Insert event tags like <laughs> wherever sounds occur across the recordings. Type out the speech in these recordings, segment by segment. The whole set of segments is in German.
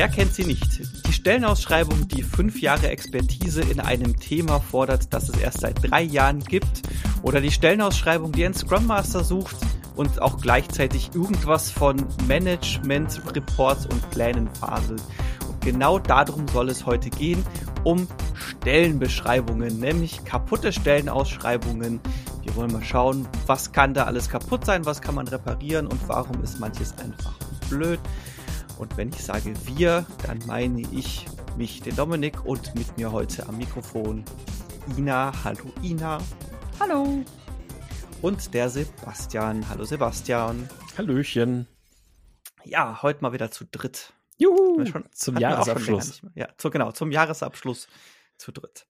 wer kennt sie nicht? Die Stellenausschreibung, die fünf Jahre Expertise in einem Thema fordert, das es erst seit drei Jahren gibt. Oder die Stellenausschreibung, die einen Scrum Master sucht und auch gleichzeitig irgendwas von Management, Reports und Plänen faselt. Und genau darum soll es heute gehen, um Stellenbeschreibungen, nämlich kaputte Stellenausschreibungen. Wir wollen mal schauen, was kann da alles kaputt sein, was kann man reparieren und warum ist manches einfach blöd. Und wenn ich sage wir, dann meine ich mich, den Dominik und mit mir heute am Mikrofon Ina. Hallo Ina. Hallo. Und der Sebastian. Hallo Sebastian. Hallöchen. Ja, heute mal wieder zu dritt. Juhu, schon, zum Jahresabschluss. Ja, zu, genau, zum Jahresabschluss zu dritt.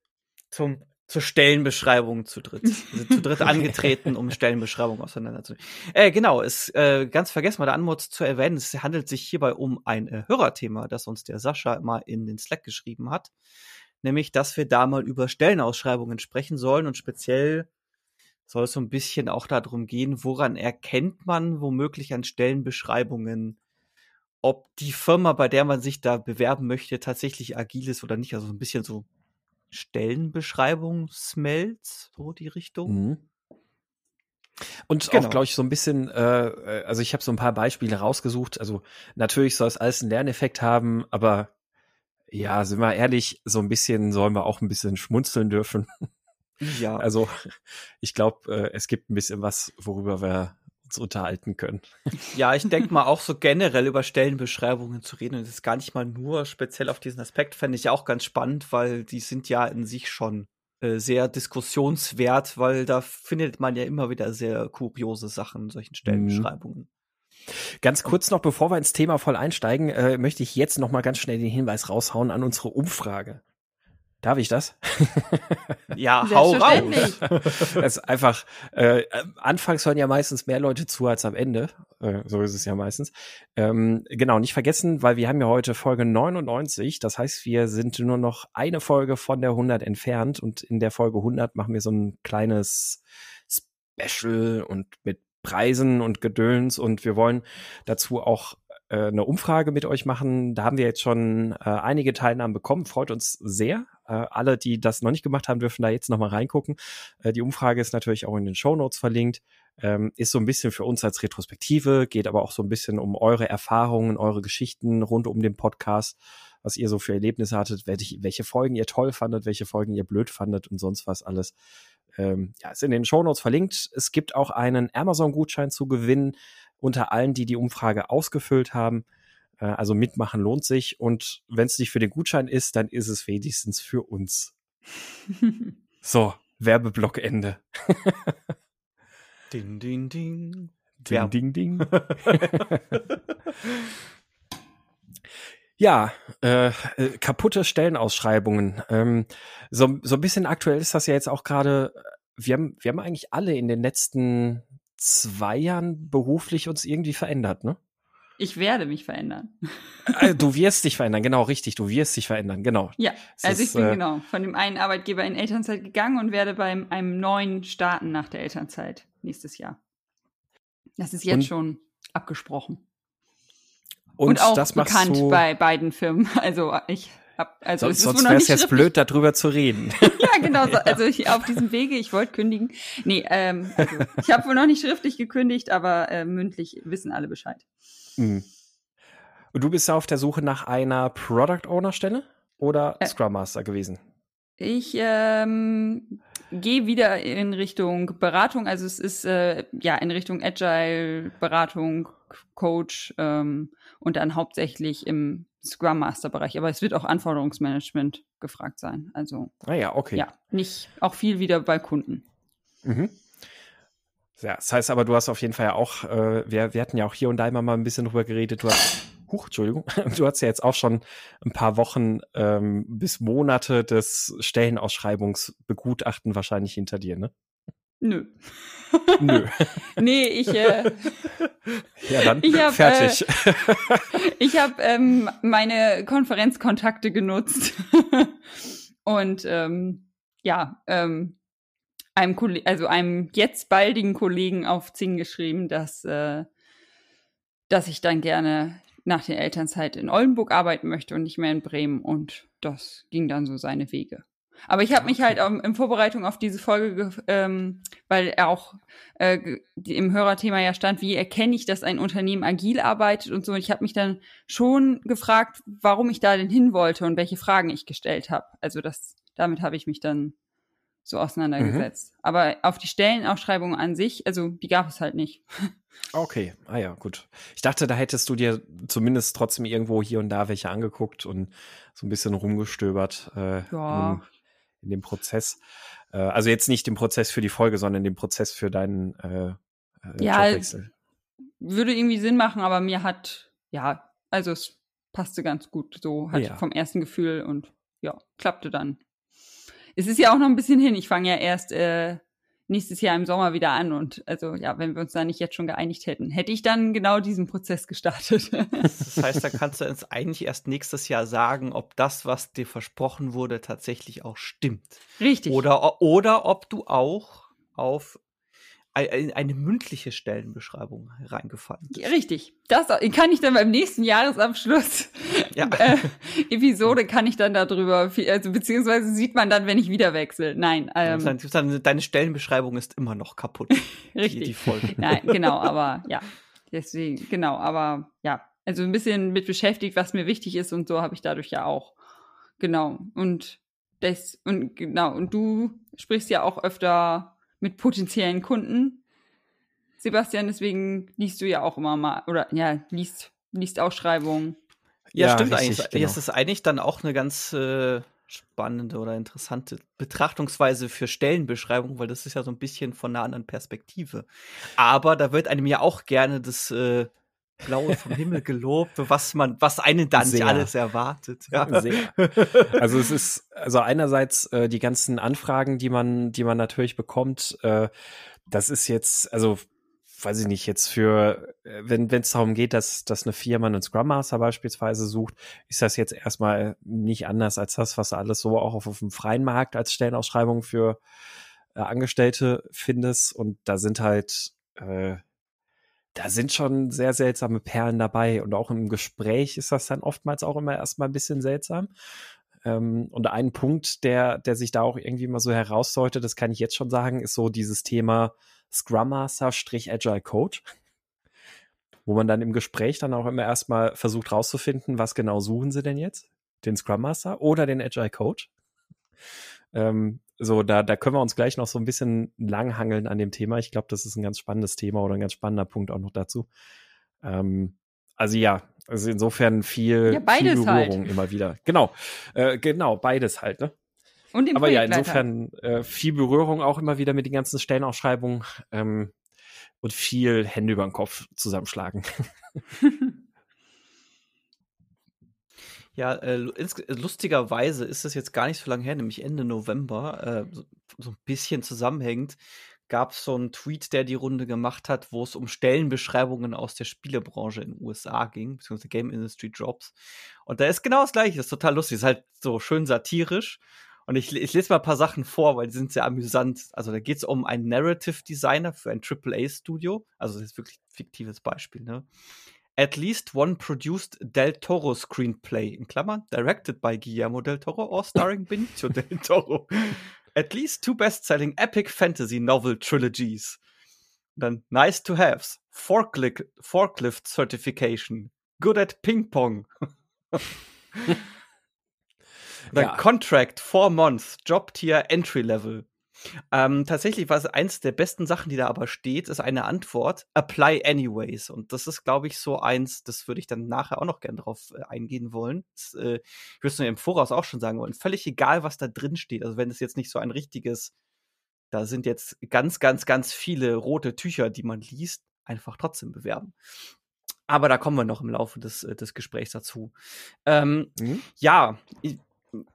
Zum zur Stellenbeschreibung zu dritt. Sind <laughs> zu dritt angetreten, um Stellenbeschreibung auseinanderzunehmen. Äh, genau, ist äh, ganz vergessen mal der Anmut zu erwähnen, es handelt sich hierbei um ein äh, Hörerthema, das uns der Sascha mal in den Slack geschrieben hat. Nämlich, dass wir da mal über Stellenausschreibungen sprechen sollen und speziell soll es so ein bisschen auch darum gehen, woran erkennt man womöglich an Stellenbeschreibungen, ob die Firma, bei der man sich da bewerben möchte, tatsächlich agil ist oder nicht. Also so ein bisschen so Stellenbeschreibung Smells, so die Richtung. Mhm. Und genau. auch, glaube ich, so ein bisschen, äh, äh, also ich habe so ein paar Beispiele rausgesucht. Also natürlich soll es alles einen Lerneffekt haben, aber ja, sind wir ehrlich, so ein bisschen sollen wir auch ein bisschen schmunzeln dürfen. Ja. Also ich glaube, äh, es gibt ein bisschen was, worüber wir uns unterhalten können. <laughs> Ja, ich denke mal auch so generell über Stellenbeschreibungen zu reden und das ist gar nicht mal nur speziell auf diesen Aspekt, fände ich auch ganz spannend, weil die sind ja in sich schon äh, sehr diskussionswert, weil da findet man ja immer wieder sehr kuriose Sachen in solchen Stellenbeschreibungen. Mhm. Ganz kurz noch, bevor wir ins Thema voll einsteigen, äh, möchte ich jetzt noch mal ganz schnell den Hinweis raushauen an unsere Umfrage. Darf ich das? <laughs> Ja, hau raus. Das <laughs> ist einfach, äh, anfangs hören ja meistens mehr Leute zu als am Ende. Äh, so ist es ja meistens. Ähm, genau, nicht vergessen, weil wir haben ja heute Folge 99. Das heißt, wir sind nur noch eine Folge von der 100 entfernt und in der Folge 100 machen wir so ein kleines Special und mit Preisen und Gedöns und wir wollen dazu auch äh, eine Umfrage mit euch machen. Da haben wir jetzt schon äh, einige Teilnahmen bekommen. Freut uns sehr. Äh, alle, die das noch nicht gemacht haben, dürfen da jetzt nochmal reingucken. Äh, die Umfrage ist natürlich auch in den Show Notes verlinkt. Ähm, ist so ein bisschen für uns als Retrospektive, geht aber auch so ein bisschen um eure Erfahrungen, eure Geschichten rund um den Podcast, was ihr so für Erlebnisse hattet, welche, Folgen ihr toll fandet, welche Folgen ihr blöd fandet und sonst was alles. Ähm, ja, ist in den Show Notes verlinkt. Es gibt auch einen Amazon-Gutschein zu gewinnen unter allen, die die Umfrage ausgefüllt haben. Äh, also mitmachen lohnt sich. Und wenn es nicht für den Gutschein ist, dann ist es wenigstens für uns. <laughs> so, Werbeblock Ende. <laughs> ding, ding, ding. Ding, ding, ding. <laughs> Ja, äh, äh, kaputte Stellenausschreibungen. Ähm, so, so ein bisschen aktuell ist das ja jetzt auch gerade. Wir haben, wir haben eigentlich alle in den letzten zwei Jahren beruflich uns irgendwie verändert, ne? Ich werde mich verändern. Äh, du wirst dich verändern, genau, richtig. Du wirst dich verändern, genau. Ja, das also ich bin äh, genau von dem einen Arbeitgeber in Elternzeit gegangen und werde bei einem neuen starten nach der Elternzeit nächstes Jahr. Das ist jetzt schon abgesprochen. Und, und auch bekannt bei beiden Firmen. <laughs> Also ich hab, also sonst, sonst wäre es jetzt blöd, darüber zu reden. <laughs> ja, genau. So, also ich, auf diesem Wege, ich wollte kündigen. Nee, ähm, also ich habe wohl noch nicht schriftlich gekündigt, aber äh, mündlich wissen alle Bescheid. Mhm. Und du bist auf der Suche nach einer Product Owner Stelle oder äh, Scrum Master gewesen? Ich ähm, gehe wieder in Richtung Beratung. Also es ist äh, ja in Richtung Agile Beratung, Coach ähm, und dann hauptsächlich im Scrum Master Bereich. Aber es wird auch Anforderungsmanagement gefragt sein. Also ah ja, okay. Ja, nicht auch viel wieder bei Kunden. Mhm. Ja, das heißt aber, du hast auf jeden Fall ja auch, äh, wir, wir hatten ja auch hier und da immer mal ein bisschen drüber geredet, du hast, huch, Entschuldigung, <laughs> du hast ja jetzt auch schon ein paar Wochen ähm, bis Monate des Stellenausschreibungsbegutachten wahrscheinlich hinter dir, ne? Nö. Nö. <laughs> nee, ich. Äh, ja, dann ich hab, fertig. Äh, ich habe ähm, meine Konferenzkontakte genutzt <laughs> und ähm, ja, ähm, einem Kolle also einem jetzt baldigen Kollegen auf Zing geschrieben, dass, äh, dass ich dann gerne nach der Elternzeit in Oldenburg arbeiten möchte und nicht mehr in Bremen. Und das ging dann so seine Wege. Aber ich habe mich halt um, in Vorbereitung auf diese Folge, ähm, weil er auch äh, im Hörerthema ja stand, wie erkenne ich, dass ein Unternehmen agil arbeitet und so. Und ich habe mich dann schon gefragt, warum ich da denn hin wollte und welche Fragen ich gestellt habe. Also das, damit habe ich mich dann so auseinandergesetzt. Mhm. Aber auf die Stellenausschreibung an sich, also die gab es halt nicht. <laughs> Okay, ah ja, gut. Ich dachte, da hättest du dir zumindest trotzdem irgendwo hier und da welche angeguckt und so ein bisschen rumgestöbert äh, ja. in, in, dem Prozess. Äh, also jetzt nicht den Prozess für die Folge, sondern den Prozess für deinen äh, äh ja, Jobwechsel. Würde irgendwie Sinn machen, aber mir hat, ja, also es passte ganz gut. So hatte ja. vom ersten Gefühl und ja, klappte dann es ist ja auch noch ein bisschen hin. Ich fange ja erst äh, nächstes Jahr im Sommer wieder an. Und also ja, wenn wir uns da nicht jetzt schon geeinigt hätten, hätte ich dann genau diesen Prozess gestartet. <laughs> das heißt, da kannst du uns eigentlich erst nächstes Jahr sagen, ob das, was dir versprochen wurde, tatsächlich auch stimmt. Richtig. Oder, oder ob du auch auf eine mündliche Stellenbeschreibung reingefallen. Richtig. Das kann ich dann beim nächsten Jahresabschluss ja. <laughs> äh, Episode kann ich dann darüber, also beziehungsweise sieht man dann, wenn ich wieder wechsle. Nein. Ähm, dann, deine Stellenbeschreibung ist immer noch kaputt. <laughs> Richtig. Die, die Folge. Nein, <laughs> genau, aber ja. Deswegen, genau, aber ja. Also ein bisschen mit beschäftigt, was mir wichtig ist und so habe ich dadurch ja auch. Genau. Und das, und genau, und du sprichst ja auch öfter mit potenziellen Kunden. Sebastian, deswegen liest du ja auch immer mal, oder ja, liest, liest Ausschreibungen. Ja, ja stimmt richtig, eigentlich. Genau. Es ist eigentlich dann auch eine ganz äh, spannende oder interessante Betrachtungsweise für Stellenbeschreibung, weil das ist ja so ein bisschen von einer anderen Perspektive. Aber da wird einem ja auch gerne das äh, Blaue vom Himmel gelobt, was man, was einen dann Sehr. nicht alles erwartet. Ja. Also es ist, also einerseits äh, die ganzen Anfragen, die man, die man natürlich bekommt, äh, das ist jetzt, also weiß ich nicht, jetzt für, äh, wenn es darum geht, dass, dass eine Firma einen Scrum Master beispielsweise sucht, ist das jetzt erstmal nicht anders als das, was du alles so auch auf, auf dem freien Markt als Stellenausschreibung für äh, Angestellte findest. Und da sind halt äh, da sind schon sehr seltsame Perlen dabei und auch im Gespräch ist das dann oftmals auch immer erstmal ein bisschen seltsam. Ähm, und ein Punkt, der, der sich da auch irgendwie mal so herausdeutet, das kann ich jetzt schon sagen, ist so dieses Thema Scrum Master-Agile Code, wo man dann im Gespräch dann auch immer erstmal versucht rauszufinden, was genau suchen sie denn jetzt? Den Scrum Master oder den Agile Code? Ähm, so, da, da können wir uns gleich noch so ein bisschen langhangeln an dem Thema. Ich glaube, das ist ein ganz spannendes Thema oder ein ganz spannender Punkt auch noch dazu. Ähm, also ja, also insofern viel, ja, viel Berührung halt. immer wieder. Genau, äh, genau, beides halt, ne? Und den Aber ja, insofern äh, viel Berührung auch immer wieder mit den ganzen Stellenausschreibungen ähm, und viel Hände über den Kopf zusammenschlagen. <laughs> Ja, äh, lustigerweise ist das jetzt gar nicht so lange her, nämlich Ende November, äh, so, so, ein bisschen zusammenhängend, gab es so einen Tweet, der die Runde gemacht hat, wo es um Stellenbeschreibungen aus der Spielebranche in den USA ging, beziehungsweise Game Industry Jobs. Und da ist genau das Gleiche, das ist total lustig, ist halt so schön satirisch. Und ich, ich lese mal ein paar Sachen vor, weil die sind sehr amüsant. Also da geht es um einen Narrative Designer für ein AAA-Studio. Also das ist wirklich ein fiktives Beispiel, ne? At least one produced Del Toro screenplay, in Klammern, directed by Guillermo del Toro or starring Benicio <laughs> del Toro. At least two best-selling epic fantasy novel trilogies. Then nice to haves. Forklift, forklift certification. Good at ping pong. <laughs> The ja. contract, four months, job tier, entry level. Ähm, tatsächlich war es eins der besten Sachen, die da aber steht, ist eine Antwort, apply anyways. Und das ist, glaube ich, so eins, das würde ich dann nachher auch noch gern drauf äh, eingehen wollen. Das, äh, ich würde es nur im Voraus auch schon sagen wollen. Völlig egal, was da drin steht. Also wenn es jetzt nicht so ein richtiges, da sind jetzt ganz, ganz, ganz viele rote Tücher, die man liest, einfach trotzdem bewerben. Aber da kommen wir noch im Laufe des, äh, des Gesprächs dazu. Ähm, mhm. Ja, ich,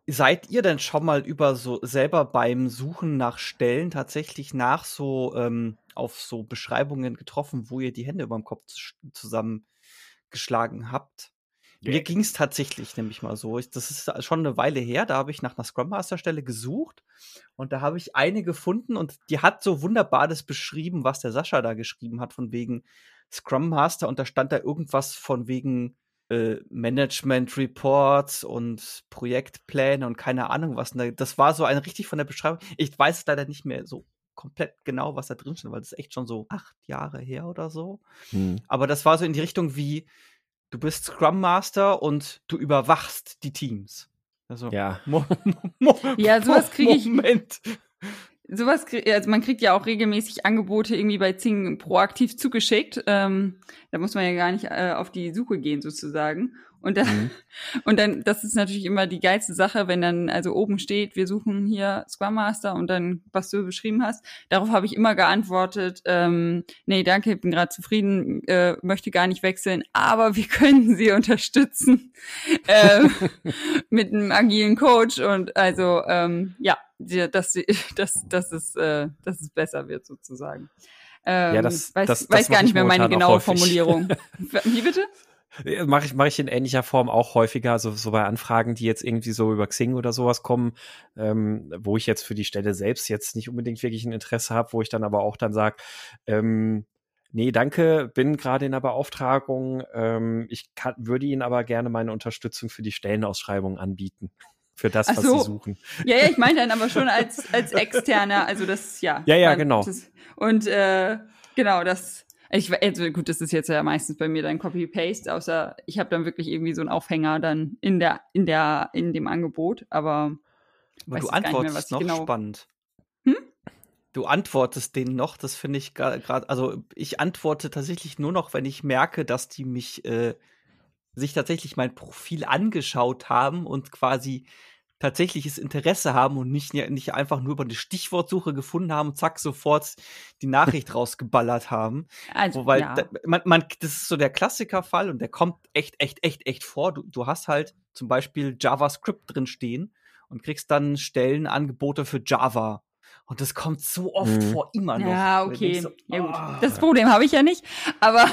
Seid ihr denn schon mal über so selber beim Suchen nach Stellen tatsächlich nach so ähm, auf so Beschreibungen getroffen, wo ihr die Hände über dem Kopf zusammengeschlagen habt? Yeah. Mir ging es tatsächlich nämlich mal so. Ich, das ist schon eine Weile her, da habe ich nach einer Scrum Master Stelle gesucht und da habe ich eine gefunden und die hat so wunderbar das beschrieben, was der Sascha da geschrieben hat, von wegen Scrum Master und da stand da irgendwas von wegen äh, Management Reports und Projektpläne und keine Ahnung was. Das war so ein richtig von der Beschreibung. Ich weiß leider nicht mehr so komplett genau, was da drin steht, weil das ist echt schon so acht Jahre her oder so. Hm. Aber das war so in die Richtung wie, du bist Scrum Master und du überwachst die Teams. Also, ja. Mo <laughs> Mo ja, sowas kriege ich. Moment. Sowas, also man kriegt ja auch regelmäßig Angebote irgendwie bei Zing proaktiv zugeschickt. Ähm, da muss man ja gar nicht äh, auf die Suche gehen sozusagen. Und dann, mhm. <laughs> und dann, das ist natürlich immer die geilste Sache, wenn dann also oben steht, wir suchen hier Scrum Master und dann, was du beschrieben hast. Darauf habe ich immer geantwortet, ähm, nee, danke, ich bin gerade zufrieden, äh, möchte gar nicht wechseln, aber wir <laughs> können Sie unterstützen <laughs> äh, mit einem agilen Coach und also ähm, ja, dass, dass, dass, es, äh, dass es besser wird sozusagen. Ähm, ja, das, weiß, das, weiß das gar nicht mehr meine genaue Formulierung. Wie bitte? Mache ich, mach ich in ähnlicher Form auch häufiger, also so bei Anfragen, die jetzt irgendwie so über Xing oder sowas kommen, ähm, wo ich jetzt für die Stelle selbst jetzt nicht unbedingt wirklich ein Interesse habe, wo ich dann aber auch dann sage, ähm, nee, danke, bin gerade in der Beauftragung, ähm, ich kann, würde Ihnen aber gerne meine Unterstützung für die Stellenausschreibung anbieten. Für das, was so. Sie suchen. Ja, ja, ich meine dann aber schon als, als Externer, also das, ja. Ja, ja, genau. Das, und äh, genau, das ich, also gut, das ist jetzt ja meistens bei mir dann Copy-Paste, außer ich habe dann wirklich irgendwie so einen Aufhänger dann in der, in der, in dem Angebot, aber, aber du antwortest mehr, noch genau spannend. Hm? Du antwortest denen noch, das finde ich gerade, also ich antworte tatsächlich nur noch, wenn ich merke, dass die mich äh, sich tatsächlich mein Profil angeschaut haben und quasi tatsächliches Interesse haben und nicht, nicht einfach nur über eine Stichwortsuche gefunden haben und zack sofort die Nachricht <laughs> rausgeballert haben. Also, Wobei, ja. da, man, man, das ist so der Klassikerfall und der kommt echt, echt, echt, echt vor. Du, du hast halt zum Beispiel JavaScript drin stehen und kriegst dann Stellenangebote für Java. Und das kommt so oft mhm. vor, immer noch. Ja, okay. So, ja, gut. Oh. Das Problem habe ich ja nicht, aber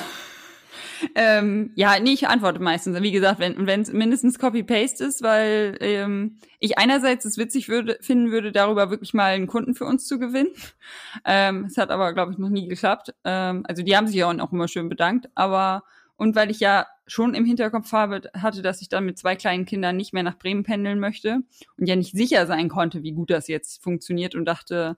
ähm, ja, nee, ich antworte meistens. Wie gesagt, wenn es mindestens Copy-Paste ist, weil ähm, ich einerseits es witzig würde, finden würde, darüber wirklich mal einen Kunden für uns zu gewinnen. Ähm, es hat aber, glaube ich, noch nie geklappt. Ähm, also die haben sich ja auch immer schön bedankt, aber und weil ich ja schon im Hinterkopf habe, hatte, dass ich dann mit zwei kleinen Kindern nicht mehr nach Bremen pendeln möchte und ja nicht sicher sein konnte, wie gut das jetzt funktioniert und dachte,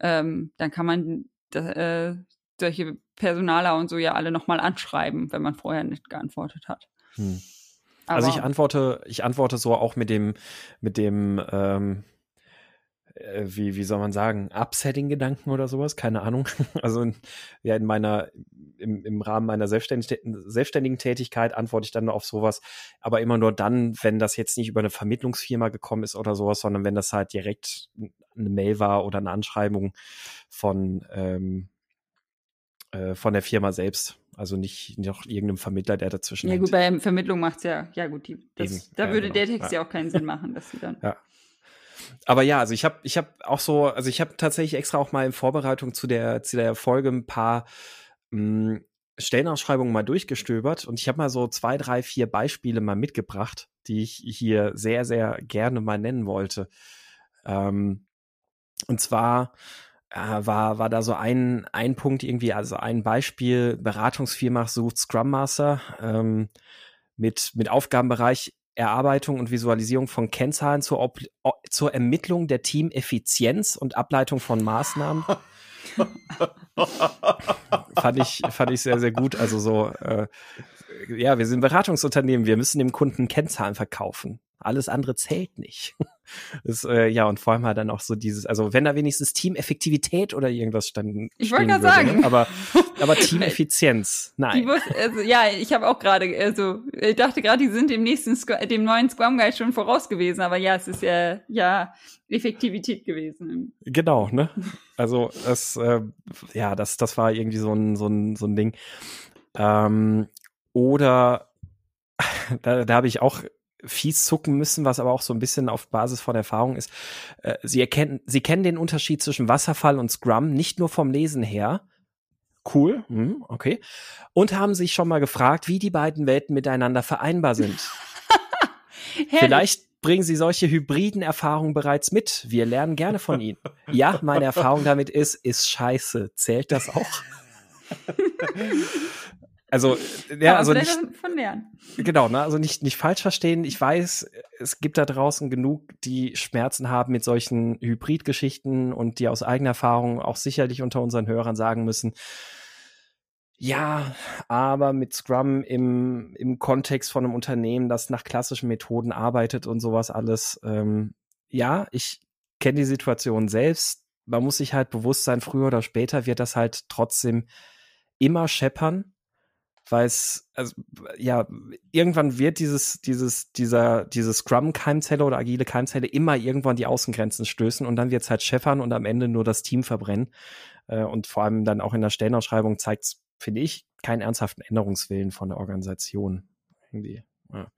ähm, dann kann man äh, solche Personaler und so ja alle nochmal anschreiben, wenn man vorher nicht geantwortet hat. Hm. Also ich antworte, ich antworte so auch mit dem, mit dem, ähm, äh, wie, wie soll man sagen, Upsetting-Gedanken oder sowas, keine Ahnung. <laughs> Also in, ja, in meiner, im, im Rahmen meiner selbstständigen, selbstständigen Tätigkeit antworte ich dann auf sowas, aber immer nur dann, wenn das jetzt nicht über eine Vermittlungsfirma gekommen ist oder sowas, sondern wenn das halt direkt eine Mail war oder eine Anschreibung von, ähm, äh, von der Firma selbst. Also nicht noch irgendeinem Vermittler, der dazwischen Ja, gut, bei Vermittlung macht es ja, ja gut, die, das, da ja, würde genau. der Text ja. ja. auch keinen Sinn machen, dass sie dann. Ja. Aber ja, also ich habe ich habe auch so, also ich habe tatsächlich extra auch mal in Vorbereitung zu der, zu der Folge ein paar mh, hm, Stellenausschreibungen mal durchgestöbert und ich habe mal so zwei, drei, vier Beispiele mal mitgebracht, die ich hier sehr, sehr gerne mal nennen wollte. Ähm, und zwar äh, war, war da so ein, ein Punkt irgendwie, also ein Beispiel, Beratungsfirma sucht Scrum Master ähm, mit, mit Aufgabenbereich Erarbeitung und Visualisierung von Kennzahlen zur, zur Ermittlung der Teameffizienz und Ableitung von Maßnahmen. <laughs> fand ich fand ich sehr sehr gut. Also so äh, ja, wir sind Beratungsunternehmen, wir müssen dem Kunden Kennzahlen verkaufen. Alles andere zählt nicht. Das, äh, ja, und vor allem halt dann auch so dieses, also wenn da wenigstens Teameffektivität oder irgendwas stand. Ich wollte gerade sagen. Ne? Aber, <laughs> aber Teameffizienz, nein. Muss, also, ja, ich habe auch gerade, also ich dachte gerade, die sind dem nächsten, dem neuen Scrum Guide schon voraus gewesen, aber ja, es ist ja, ja, Effektivität gewesen. Genau, ne? Also das, äh, ja, das, das war irgendwie so ein, so ein, so ein Ding. Ähm, oder <laughs> da, da habe ich auch fies zucken müssen, was aber auch so ein bisschen auf Basis von Erfahrung ist. Äh, sie erkennen, sie kennen den Unterschied zwischen Wasserfall und Scrum nicht nur vom Lesen her. Cool, hm, okay. Und haben sich schon mal gefragt, wie die beiden Welten miteinander vereinbar sind. <laughs> Vielleicht bringen Sie solche hybriden Erfahrungen bereits mit. Wir lernen gerne von Ihnen. Ja, meine Erfahrung damit ist, ist scheiße. Zählt das auch? <laughs> Also, ja, also nicht, von lernen. Genau, ne, also nicht, nicht falsch verstehen. Ich weiß, es gibt da draußen genug, die Schmerzen haben mit solchen Hybridgeschichten und die aus eigener Erfahrung auch sicherlich unter unseren Hörern sagen müssen, ja, aber mit Scrum im, im Kontext von einem Unternehmen, das nach klassischen Methoden arbeitet und sowas alles. Ähm, ja, ich kenne die Situation selbst. Man muss sich halt bewusst sein, früher oder später wird das halt trotzdem immer scheppern, weil es, also, ja, irgendwann wird dieses, dieses, dieser, diese Scrum-Keimzelle oder agile Keimzelle immer irgendwann die Außengrenzen stößen und dann wird es halt scheppern und am Ende nur das Team verbrennen. Äh, und vor allem dann auch in der Stellenausschreibung zeigt es finde ich, keinen ernsthaften Änderungswillen von der Organisation. Irgendwie. Ja.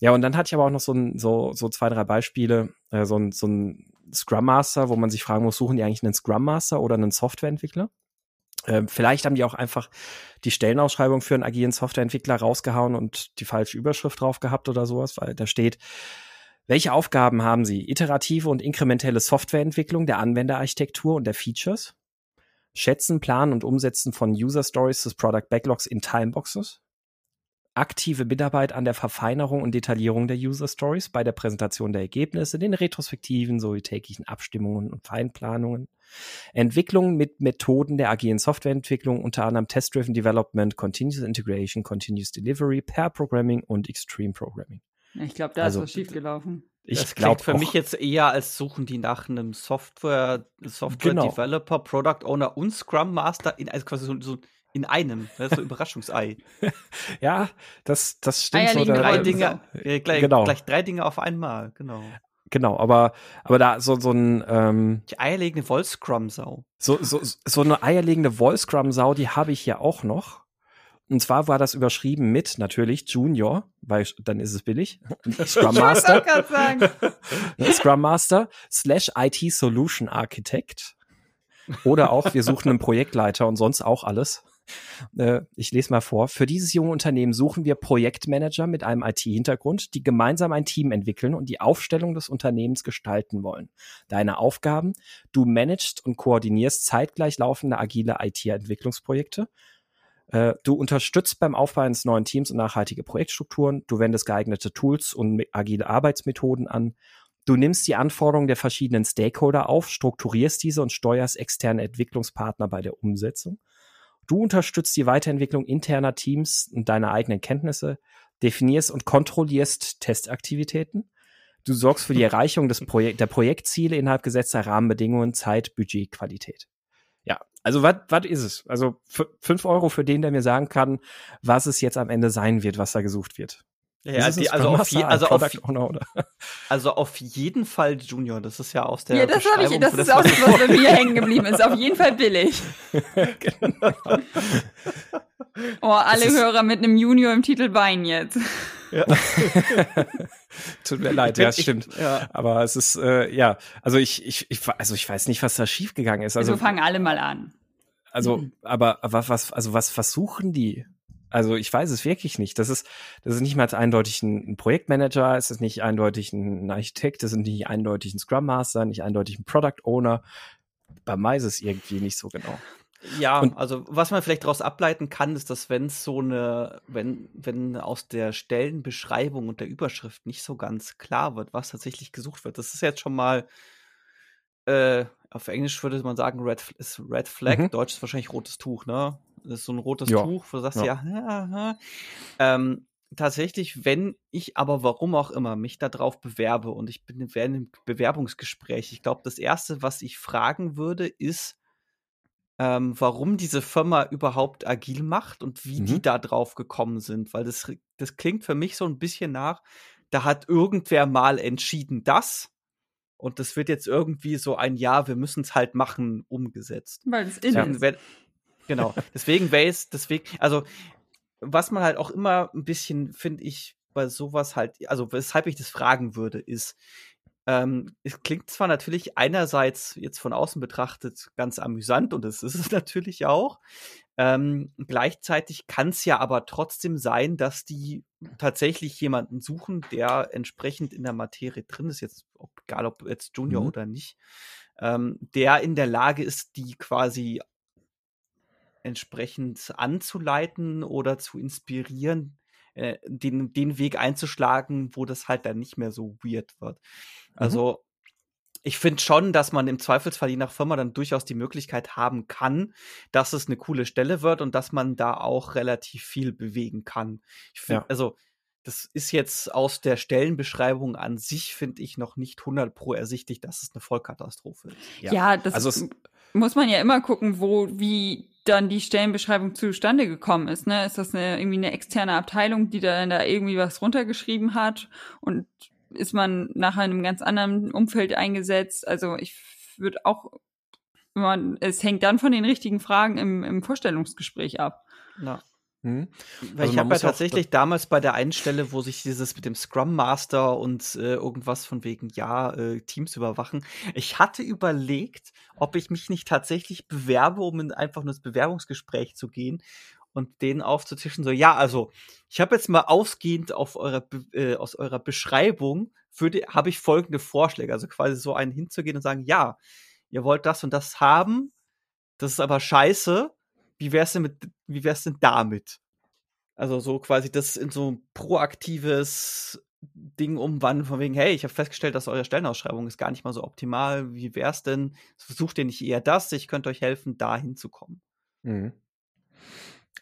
ja, und dann hatte ich aber auch noch so, ein, so, so zwei, drei Beispiele, äh, so, ein, so ein Scrum Master, wo man sich fragen muss, suchen die eigentlich einen Scrum Master oder einen Softwareentwickler? Ähm, vielleicht haben die auch einfach die Stellenausschreibung für einen agilen Softwareentwickler rausgehauen und die falsche Überschrift drauf gehabt oder sowas, weil da steht, welche Aufgaben haben Sie? Iterative und inkrementelle Softwareentwicklung der Anwenderarchitektur und der Features? Schätzen, Planen und Umsetzen von User Stories des Product Backlogs in Timeboxes. Aktive Mitarbeit an der Verfeinerung und Detaillierung der User Stories bei der Präsentation der Ergebnisse, den Retrospektiven sowie täglichen Abstimmungen und Feinplanungen. Entwicklung mit Methoden der agilen Softwareentwicklung, unter anderem Test-Driven Development, Continuous Integration, Continuous Delivery, Pair Programming und Extreme Programming. Ich glaube, da also, ist was schiefgelaufen. Ich das klingt für mich jetzt eher, als suchen die nach einem Software, Software genau. Developer, Product Owner und Scrum Master in also quasi so, so in einem. Das ist so Überraschungsei. <laughs> ja, das, das stimmt so. Drei Dinge, äh, gleich, genau. gleich drei Dinge auf einmal, genau. Genau, aber, aber da so, so ein, ähm, Die eierlegende Wollscrum-Sau. So, so, so eine eierlegende Wollscrum-Sau, die habe ich ja auch noch. Und zwar war das überschrieben mit natürlich Junior, weil dann ist es billig. <laughs> <laughs> Scrum Master. Scrum Master slash IT Solution Architect. Oder auch, wir suchen einen Projektleiter und sonst auch alles. Äh, ich lese mal vor. Für dieses junge Unternehmen suchen wir Projektmanager mit einem IT-Hintergrund, die gemeinsam ein Team entwickeln und die Aufstellung des Unternehmens gestalten wollen. Deine Aufgaben? Du managst und koordinierst zeitgleich laufende agile IT-Entwicklungsprojekte äh, du unterstützt beim Aufbau eines neuen Teams und nachhaltige Projektstrukturen. Du wendest geeignete Tools und agile Arbeitsmethoden an. Du nimmst die Anforderungen der verschiedenen Stakeholder auf, strukturierst diese und steuerst externe Entwicklungspartner bei der Umsetzung. Du unterstützt die Weiterentwicklung interner Teams und deine eigenen Kenntnisse, definierst und kontrollierst Testaktivitäten. Du sorgst für die <laughs> Erreichung des Projek der Projektziele innerhalb gesetzter Rahmenbedingungen, Zeit, Budget, Qualität. Also was was ist es? Also fünf Euro für den, der mir sagen kann, was es jetzt am Ende sein wird, was da gesucht wird. Ja, die, also, auf je, also, auf, <laughs> also auf jeden Fall Junior. Das ist ja aus der Ja, das habe ich. Das, das ist auch das, was bei mir hängen geblieben ist. Auf jeden Fall billig. <laughs> genau. Oh, alle Hörer mit einem Junior im Titel weinen jetzt. Ja. <laughs> Tut mir leid, ja, stimmt. Ich, ja. Aber es ist, äh, ja, also ich, ich, ich, also ich weiß nicht, was da schiefgegangen ist. Also, also fangen alle mal an. Also, mhm. aber, aber was, also was versuchen die? Also ich weiß es wirklich nicht. Das ist, das ist nicht mal eindeutig ein, Projektmanager, es ist nicht eindeutig ein Architekt, es ist nicht eindeutig ein Scrum Master, nicht eindeutig ein Product Owner. Bei mir ist es irgendwie nicht so genau. Ja, und also was man vielleicht daraus ableiten kann, ist, dass wenn es so eine, wenn, wenn aus der Stellenbeschreibung und der Überschrift nicht so ganz klar wird, was tatsächlich gesucht wird, das ist jetzt schon mal, äh, auf Englisch würde man sagen, Red, ist Red Flag, mhm. Deutsch ist wahrscheinlich rotes Tuch, ne? Das ist so ein rotes ja. Tuch, wo du sagst, ja, ja. Ähm, tatsächlich, wenn ich aber warum auch immer mich darauf bewerbe und ich bin in einem Bewerbungsgespräch, ich glaube, das erste, was ich fragen würde, ist, ähm, warum diese Firma überhaupt agil macht und wie mhm. die da drauf gekommen sind, weil das, das klingt für mich so ein bisschen nach, da hat irgendwer mal entschieden das und das wird jetzt irgendwie so ein Ja, wir müssen es halt machen, umgesetzt. Weil es in ja. ist. Genau. <laughs> Deswegen es, deswegen, also was man halt auch immer ein bisschen, finde ich, bei sowas halt, also weshalb ich das fragen würde, ist, ähm, es klingt zwar natürlich einerseits jetzt von außen betrachtet ganz amüsant und das ist es <laughs> natürlich auch. Ähm, gleichzeitig kann es ja aber trotzdem sein, dass die tatsächlich jemanden suchen, der entsprechend in der Materie drin ist, jetzt egal ob jetzt Junior mhm. oder nicht, ähm, der in der Lage ist, die quasi entsprechend anzuleiten oder zu inspirieren, äh, den, den Weg einzuschlagen, wo das halt dann nicht mehr so weird wird. Mhm. Also ich finde schon, dass man im Zweifelsfall je nach Firma dann durchaus die Möglichkeit haben kann, dass es eine coole Stelle wird und dass man da auch relativ viel bewegen kann. Ich finde, ja. also das ist jetzt aus der Stellenbeschreibung an sich, finde ich, noch nicht 100 pro ersichtlich, dass es eine Vollkatastrophe ist. Ja, ja das also muss man ja immer gucken, wo, wie dann die Stellenbeschreibung zustande gekommen ist. Ne? Ist das eine, irgendwie eine externe Abteilung, die dann da irgendwie was runtergeschrieben hat und ist man nachher in einem ganz anderen Umfeld eingesetzt? Also ich würde auch, man, es hängt dann von den richtigen Fragen im, im Vorstellungsgespräch ab. Ja. Hm. Weil also ich habe ja tatsächlich damals bei der einen Stelle, wo sich dieses mit dem Scrum Master und äh, irgendwas von wegen, ja, äh, Teams überwachen, ich hatte überlegt, ob ich mich nicht tatsächlich bewerbe, um in einfach nur das Bewerbungsgespräch zu gehen und denen aufzutischen, so, ja, also, ich habe jetzt mal ausgehend auf eurer, äh, aus eurer Beschreibung, habe ich folgende Vorschläge, also quasi so einen hinzugehen und sagen, ja, ihr wollt das und das haben, das ist aber scheiße, wie wär's denn mit, wie wär's denn damit? Also so quasi das in so ein proaktives Ding umwandeln, von wegen, hey, ich habe festgestellt, dass eure Stellenausschreibung ist gar nicht mal so optimal. Wie wär's denn? Versucht ihr nicht eher das? Ich könnte euch helfen, da hinzukommen. Mhm.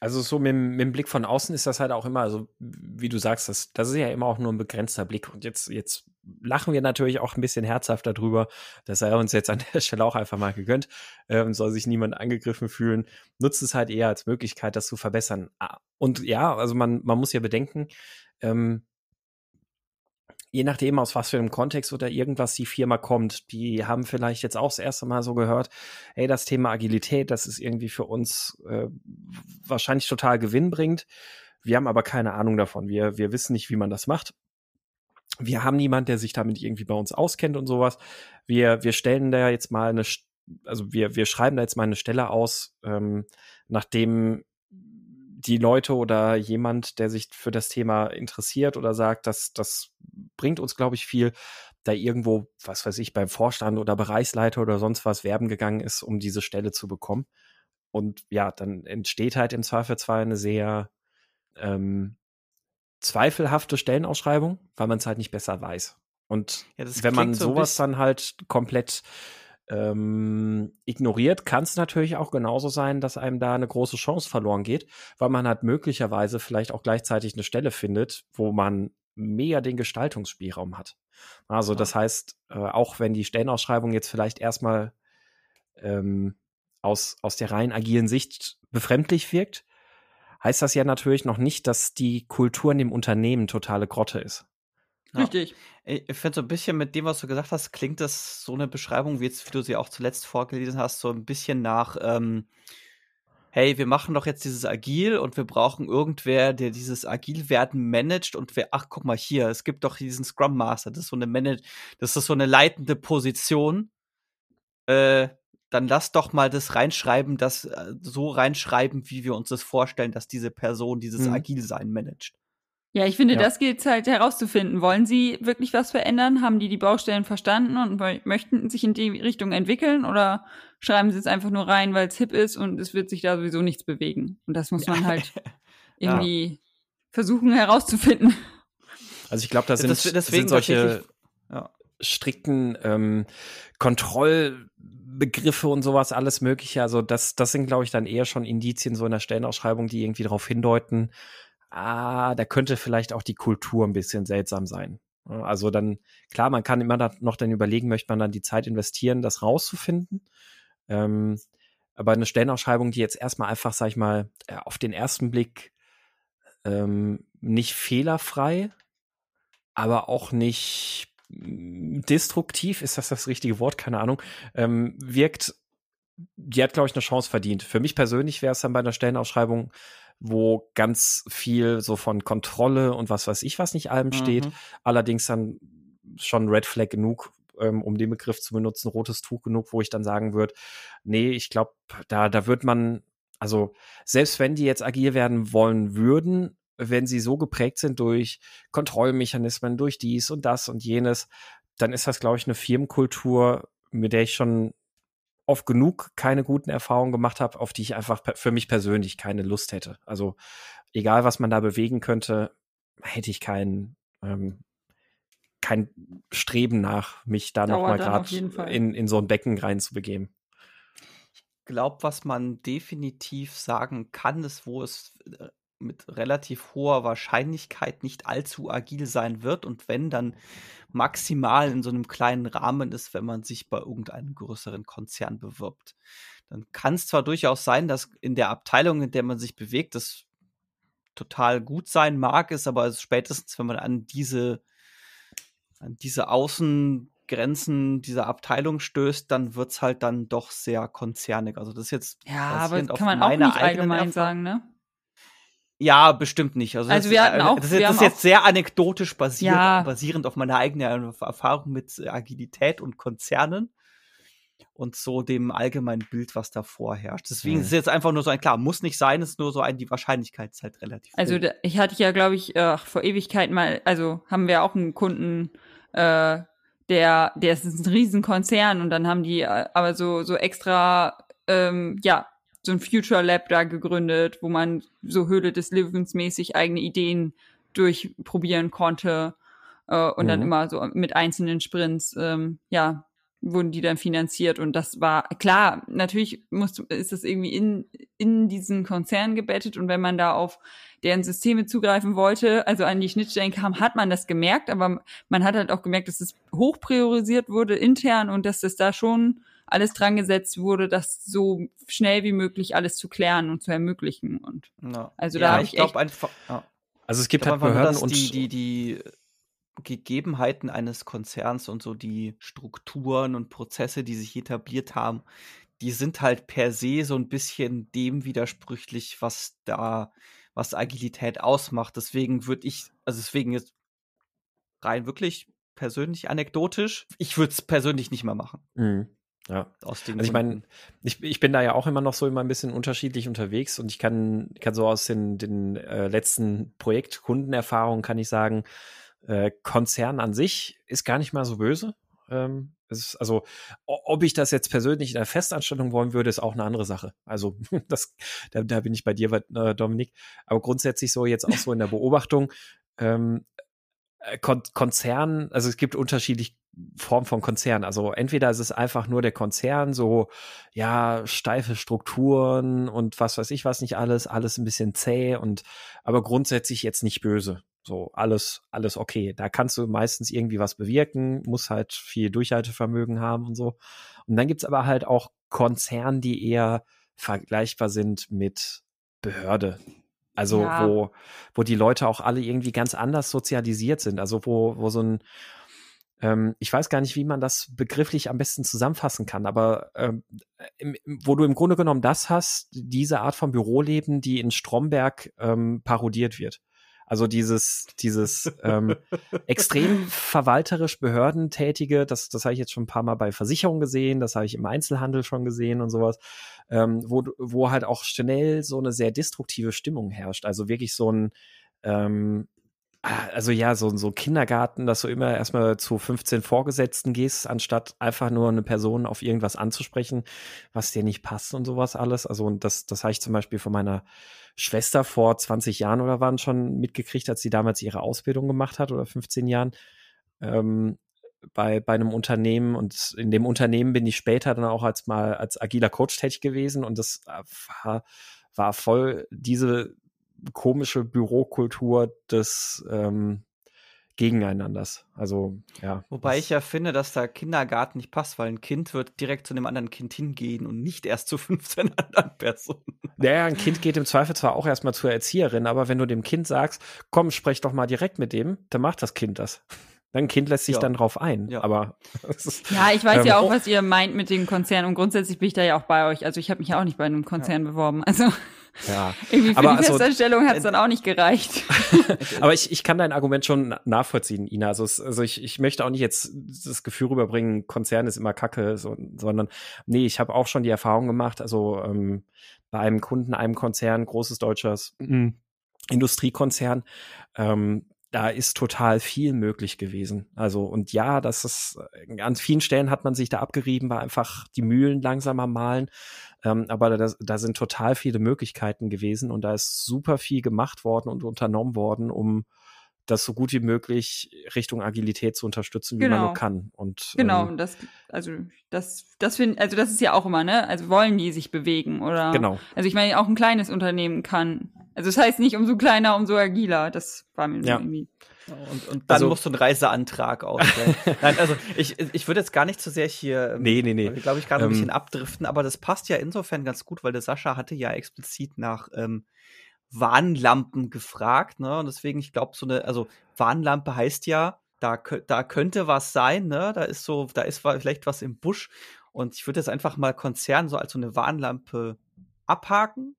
Also so mit, mit, dem Blick von außen ist das halt auch immer, also wie du sagst, das, das ist ja immer auch nur ein begrenzter Blick. Und jetzt, jetzt lachen wir natürlich auch ein bisschen herzhaft darüber. Das sei uns jetzt an der Stelle auch einfach mal gegönnt. Ähm, soll sich niemand angegriffen fühlen. Nutzt es halt eher als Möglichkeit, das zu verbessern. Ah, und ja, also man, man muss ja bedenken, ähm, je nachdem, aus was für einem Kontext oder irgendwas die Firma kommt, die haben vielleicht jetzt auch das erste Mal so gehört, hey, das Thema Agilität, das ist irgendwie für uns äh, wahrscheinlich total gewinnbringend. Wir haben aber keine Ahnung davon. Wir, wir wissen nicht, wie man das macht. Wir haben niemand, der sich damit irgendwie bei uns auskennt und sowas. Wir, wir stellen da jetzt mal eine, also wir, wir schreiben da jetzt mal eine Stelle aus, ähm, nachdem die Leute oder jemand, der sich für das Thema interessiert oder sagt, dass das bringt uns, glaube ich, viel, da irgendwo, was weiß ich, beim Vorstand oder Bereichsleiter oder sonst was werben gegangen ist, um diese Stelle zu bekommen. Und ja, dann entsteht halt im Zweifelsfall eine sehr ähm, zweifelhafte Stellenausschreibung, weil man es halt nicht besser weiß. Und ja, wenn man sowas so dann halt komplett ähm, ignoriert, kann es natürlich auch genauso sein, dass einem da eine große Chance verloren geht, weil man halt möglicherweise vielleicht auch gleichzeitig eine Stelle findet, wo man mehr den Gestaltungsspielraum hat. Also ja. das heißt, äh, auch wenn die Stellenausschreibung jetzt vielleicht erstmal ähm, aus, aus der rein agilen Sicht befremdlich wirkt, heißt das ja natürlich noch nicht, dass die Kultur in dem Unternehmen totale Grotte ist. Richtig. Ich finde so ein bisschen mit dem, was du gesagt hast, klingt das so eine Beschreibung, wie, jetzt, wie du sie auch zuletzt vorgelesen hast, so ein bisschen nach, ähm, hey, wir machen doch jetzt dieses Agil und wir brauchen irgendwer, der dieses Agil-Werden managt und wer, ach, guck mal hier, es gibt doch diesen Scrum Master, das ist so eine Manage, das ist so eine leitende Position. Äh, dann lass doch mal das reinschreiben, das äh, so reinschreiben, wie wir uns das vorstellen, dass diese Person dieses mhm. Agil-Sein managt. Ja, ich finde, ja. das gilt halt herauszufinden. Wollen Sie wirklich was verändern? Haben die die Baustellen verstanden und möchten sich in die Richtung entwickeln? Oder schreiben Sie es einfach nur rein, weil es hip ist und es wird sich da sowieso nichts bewegen? Und das muss man halt <laughs> irgendwie ja. versuchen herauszufinden. Also ich glaube, da sind, das, sind solche ja. strikten ähm, Kontrollbegriffe und sowas alles Mögliche. Also das, das sind, glaube ich, dann eher schon Indizien so in der Stellenausschreibung, die irgendwie darauf hindeuten, ah, da könnte vielleicht auch die Kultur ein bisschen seltsam sein. Also dann, klar, man kann immer noch dann überlegen, möchte man dann die Zeit investieren, das rauszufinden. Ähm, aber eine Stellenausschreibung, die jetzt erstmal einfach, sag ich mal, äh, auf den ersten Blick ähm, nicht fehlerfrei, aber auch nicht destruktiv, ist das das richtige Wort? Keine Ahnung, ähm, wirkt, die hat, glaube ich, eine Chance verdient. Für mich persönlich wäre es dann bei einer Stellenausschreibung wo ganz viel so von Kontrolle und was weiß ich was nicht allem steht. Mhm. Allerdings dann schon Red Flag genug, ähm, um den Begriff zu benutzen, rotes Tuch genug, wo ich dann sagen würde, nee, ich glaube, da, da wird man, also selbst wenn die jetzt agil werden wollen würden, wenn sie so geprägt sind durch Kontrollmechanismen, durch dies und das und jenes, dann ist das, glaube ich, eine Firmenkultur, mit der ich schon oft genug keine guten Erfahrungen gemacht habe, auf die ich einfach für mich persönlich keine Lust hätte. Also egal, was man da bewegen könnte, hätte ich kein, ähm, kein Streben nach, mich da nochmal gerade in, in so ein Becken reinzubegeben. Ich glaube, was man definitiv sagen kann, ist, wo es äh, mit relativ hoher Wahrscheinlichkeit nicht allzu agil sein wird und wenn dann maximal in so einem kleinen Rahmen ist, wenn man sich bei irgendeinem größeren Konzern bewirbt. Dann kann es zwar durchaus sein, dass in der Abteilung, in der man sich bewegt, das total gut sein mag, ist aber spätestens, wenn man an diese, an diese Außengrenzen dieser Abteilung stößt, dann wird es halt dann doch sehr konzernig. Also das ist jetzt ja, aber kann man auch nicht allgemein Erfahrung. sagen, ne? Ja, bestimmt nicht. Also, also das, wir hatten auch, das, ist, das ist jetzt sehr anekdotisch basierend, ja. basierend auf meiner eigenen Erfahrung mit Agilität und Konzernen und so dem allgemeinen Bild, was da vorherrscht. Deswegen mhm. ist es jetzt einfach nur so ein, klar, muss nicht sein, ist nur so ein, die Wahrscheinlichkeit ist halt relativ Also da, ich hatte ja, glaube ich, äh, vor Ewigkeiten mal, also haben wir auch einen Kunden, äh, der, der ist ein Riesenkonzern und dann haben die äh, aber so, so extra, ähm, ja, so ein Future Lab da gegründet, wo man so Höhle des Lebens mäßig eigene Ideen durchprobieren konnte äh, und mhm. dann immer so mit einzelnen Sprints, ähm, ja, wurden die dann finanziert und das war klar, natürlich muss, ist das irgendwie in, in diesen Konzern gebettet und wenn man da auf deren Systeme zugreifen wollte, also an die Schnittstellen kam, hat man das gemerkt, aber man hat halt auch gemerkt, dass es hoch priorisiert wurde intern und dass es da schon alles dran gesetzt wurde, das so schnell wie möglich alles zu klären und zu ermöglichen. Und ja. also da ja, ich, ich glaube einfach. Ja. Also es gibt halt Behörden nur, und die, die, die Gegebenheiten eines Konzerns und so die Strukturen und Prozesse, die sich etabliert haben, die sind halt per se so ein bisschen dem widersprüchlich, was da, was Agilität ausmacht. Deswegen würde ich, also deswegen jetzt rein wirklich persönlich anekdotisch, ich würde es persönlich nicht mehr machen. Mhm. Ja. Aus den also ich meine, ich, ich bin da ja auch immer noch so immer ein bisschen unterschiedlich unterwegs und ich kann, kann so aus den, den äh, letzten Projektkundenerfahrungen kann ich sagen, äh, Konzern an sich ist gar nicht mal so böse. Ähm, also, ob ich das jetzt persönlich in der Festanstellung wollen würde, ist auch eine andere Sache. Also, <laughs> das, da, da bin ich bei dir, äh, Dominik. Aber grundsätzlich so jetzt auch so in der Beobachtung, ähm, äh, Kon Konzern, also es gibt unterschiedliche Formen von Konzern. Also entweder ist es einfach nur der Konzern, so ja, steife Strukturen und was weiß ich was nicht alles, alles ein bisschen zäh und aber grundsätzlich jetzt nicht böse. So, alles, alles okay. Da kannst du meistens irgendwie was bewirken, muss halt viel Durchhaltevermögen haben und so. Und dann gibt's aber halt auch Konzerne, die eher vergleichbar sind mit Behörde. Also ja. wo, wo die Leute auch alle irgendwie ganz anders sozialisiert sind. Also wo, wo so ein, ähm, ich weiß gar nicht, wie man das begrifflich am besten zusammenfassen kann, aber ähm, im, wo du im Grunde genommen das hast, diese Art von Büroleben, die in Stromberg ähm, parodiert wird. Also dieses, dieses ähm, <laughs> extrem verwalterisch behördentätige, das, das habe ich jetzt schon ein paar Mal bei Versicherungen gesehen, das habe ich im Einzelhandel schon gesehen und sowas, ähm, wo, wo halt auch schnell so eine sehr destruktive Stimmung herrscht. Also wirklich so ein, ähm, also ja, so, so Kindergarten, dass du immer erstmal zu 15 Vorgesetzten gehst, anstatt einfach nur eine Person auf irgendwas anzusprechen, was dir nicht passt und sowas alles. Also und das, das habe ich zum Beispiel von meiner Schwester vor 20 Jahren oder waren schon mitgekriegt, als sie damals ihre Ausbildung gemacht hat oder 15 Jahren ähm, bei, bei einem Unternehmen und in dem Unternehmen bin ich später dann auch als mal als agiler Coach tätig gewesen und das äh, war, war voll diese komische Bürokultur des ähm, Gegeneinanders. Also, ja. Wobei ich ja finde, dass da Kindergarten nicht passt, weil ein Kind wird direkt zu einem anderen Kind hingehen und nicht erst zu <laughs> 15 anderen Personen. Naja, ein Kind geht im Zweifel zwar auch erstmal zur Erzieherin, aber wenn du dem Kind sagst, komm, sprech doch mal direkt mit dem, dann macht das Kind das. Dein Kind lässt sich ja. dann drauf ein. Ja. Aber <laughs> ja, ich weiß ähm, ja auch, was ihr meint mit den Konzernen und grundsätzlich bin ich da ja auch bei euch. Also ich habe mich ja auch nicht bei einem Konzern ja. beworben. Also ja. <laughs> Irgendwie für aber die Festanstellung also, hat es dann auch nicht gereicht. <laughs> aber ich, ich kann dein Argument schon nachvollziehen, Ina. Also, es, also ich, ich möchte auch nicht jetzt das Gefühl rüberbringen, Konzern ist immer Kacke, so, sondern nee, ich habe auch schon die Erfahrung gemacht, also ähm, bei einem Kunden, einem Konzern, großes deutsches mhm. Industriekonzern, ähm, da ist total viel möglich gewesen. Also, und ja, das ist, an vielen Stellen hat man sich da abgerieben, war einfach die Mühlen langsamer malen. Ähm, aber da, da sind total viele Möglichkeiten gewesen und da ist super viel gemacht worden und unternommen worden, um das so gut wie möglich Richtung Agilität zu unterstützen, wie genau. man nur kann. Und genau, ähm, das also das das finde also das ist ja auch immer ne, also wollen die sich bewegen oder genau. Also ich meine auch ein kleines Unternehmen kann. Also das heißt nicht umso kleiner, umso agiler. Das war mir ja. irgendwie und, und dann also, musst du einen Reiseantrag ausstellen. <laughs> Nein, also ich, ich würde jetzt gar nicht zu sehr hier, ähm, nee, nee, nee. glaube ich, gerade ähm, ein bisschen abdriften, aber das passt ja insofern ganz gut, weil der Sascha hatte ja explizit nach ähm, Warnlampen gefragt, ne? Und deswegen, ich glaube, so eine, also Warnlampe heißt ja, da, da könnte was sein, ne? Da ist so, da ist vielleicht was im Busch. Und ich würde jetzt einfach mal Konzern so als so eine Warnlampe abhaken.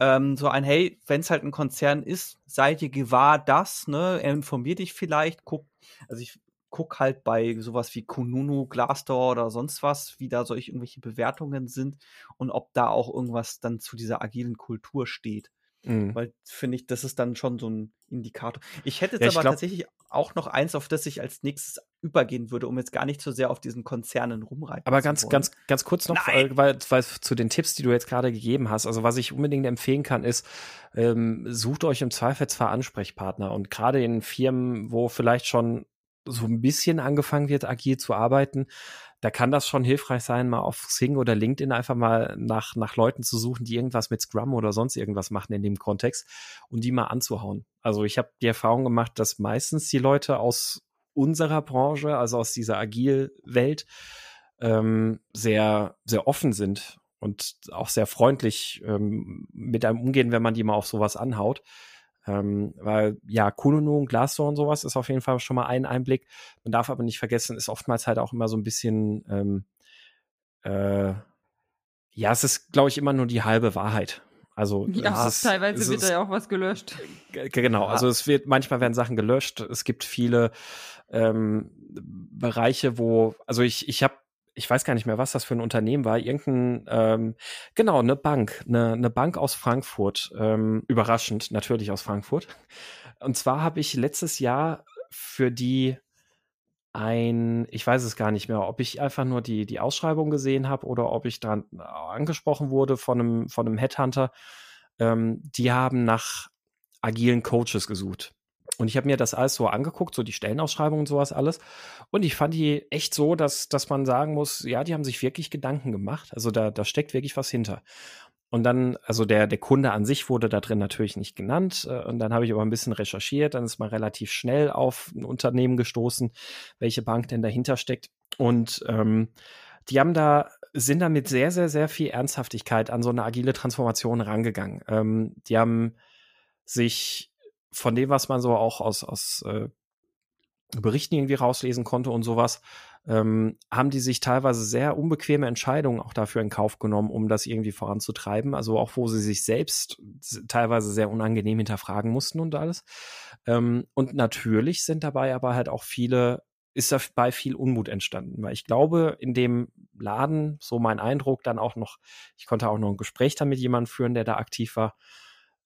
Ähm, so ein, hey, wenn es halt ein Konzern ist, seid ihr gewahr das, ne? Informier dich vielleicht, guck, also ich guck halt bei sowas wie Kununu, Glassdoor oder sonst was, wie da solche irgendwelche Bewertungen sind und ob da auch irgendwas dann zu dieser agilen Kultur steht. Mhm. Weil, finde ich, das ist dann schon so ein Indikator. Ich hätte jetzt ja, aber glaub, tatsächlich auch noch eins, auf das ich als nächstes übergehen würde, um jetzt gar nicht so sehr auf diesen Konzernen rumreiten Aber ganz, ganz, ganz kurz noch, weil, weil, weil zu den Tipps, die du jetzt gerade gegeben hast, also was ich unbedingt empfehlen kann, ist, ähm, sucht euch im Zweifelsfall Ansprechpartner und gerade in Firmen, wo vielleicht schon so ein bisschen angefangen wird, agil zu arbeiten, da kann das schon hilfreich sein, mal auf Sing oder LinkedIn einfach mal nach, nach Leuten zu suchen, die irgendwas mit Scrum oder sonst irgendwas machen in dem Kontext und die mal anzuhauen. Also ich habe die Erfahrung gemacht, dass meistens die Leute aus unserer Branche, also aus dieser Agil-Welt, ähm, sehr, sehr offen sind und auch sehr freundlich ähm, mit einem umgehen, wenn man die mal auf sowas anhaut. Ähm, weil ja, Kununu und Glassdoor und sowas ist auf jeden Fall schon mal ein Einblick. Man darf aber nicht vergessen, ist oftmals halt auch immer so ein bisschen, ähm, äh, ja, es ist, glaube ich, immer nur die halbe Wahrheit. Also <laughs> ja, ist, teilweise wird da ja auch was gelöscht. Genau, also es wird manchmal werden Sachen gelöscht. Es gibt viele ähm, Bereiche, wo also ich ich habe ich weiß gar nicht mehr, was das für ein Unternehmen war, irgendein, ähm, genau, eine Bank, eine, eine Bank aus Frankfurt, ähm, überraschend, natürlich aus Frankfurt. Und zwar habe ich letztes Jahr für die ein, ich weiß es gar nicht mehr, ob ich einfach nur die, die Ausschreibung gesehen habe oder ob ich dran angesprochen wurde von einem, von einem Headhunter. Ähm, die haben nach agilen Coaches gesucht. Und ich habe mir das alles so angeguckt, so die Stellenausschreibungen und sowas alles. Und ich fand die echt so, dass, dass man sagen muss, ja, die haben sich wirklich Gedanken gemacht. Also da, da steckt wirklich was hinter. Und dann, also der, der Kunde an sich wurde da drin natürlich nicht genannt. Äh, und dann habe ich aber ein bisschen recherchiert. Dann ist man relativ schnell auf ein Unternehmen gestoßen, welche Bank denn dahinter steckt. Und ähm, die haben da, sind da mit sehr, sehr, sehr viel Ernsthaftigkeit an so eine agile Transformation rangegangen. Ähm, die haben sich von dem, was man so auch aus, aus äh, Berichten irgendwie rauslesen konnte und sowas, ähm, haben die sich teilweise sehr unbequeme Entscheidungen auch dafür in Kauf genommen, um das irgendwie voranzutreiben. Also auch, wo sie sich selbst teilweise sehr unangenehm hinterfragen mussten und alles. Ähm, und natürlich sind dabei aber halt auch viele, ist dabei viel Unmut entstanden, weil ich glaube, in dem Laden, so mein Eindruck, dann auch noch, ich konnte auch noch ein Gespräch da mit jemandem führen, der da aktiv war,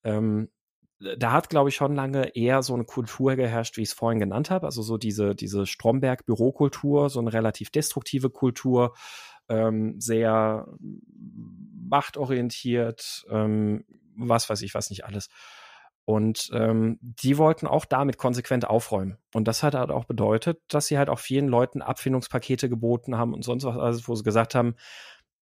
ähm, da hat, glaube ich, schon lange eher so eine Kultur geherrscht, wie ich es vorhin genannt habe. Also so diese, diese Stromberg-Bürokultur, so eine relativ destruktive Kultur, ähm, sehr machtorientiert, ähm, was weiß ich, was nicht alles. Und ähm, die wollten auch damit konsequent aufräumen. Und das hat halt auch bedeutet, dass sie halt auch vielen Leuten Abfindungspakete geboten haben und sonst was, alles, wo sie gesagt haben,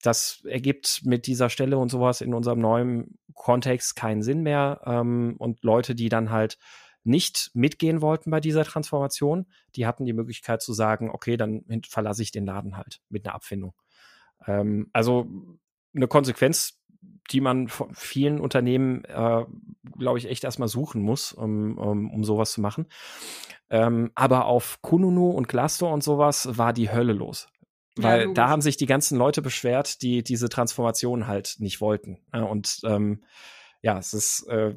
das ergibt mit dieser Stelle und sowas in unserem neuen Kontext keinen Sinn mehr. Ähm, und Leute, die dann halt nicht mitgehen wollten bei dieser Transformation, die hatten die Möglichkeit zu sagen, okay, dann verlasse ich den Laden halt mit einer Abfindung. Ähm, also eine Konsequenz, die man von vielen Unternehmen, äh, glaube ich, echt erstmal suchen muss, um, um, um sowas zu machen. Ähm, aber auf Kununu und Glassdoor und sowas war die Hölle los. Weil ja, da haben sich die ganzen Leute beschwert, die diese Transformation halt nicht wollten. Und ähm, ja, es ist äh,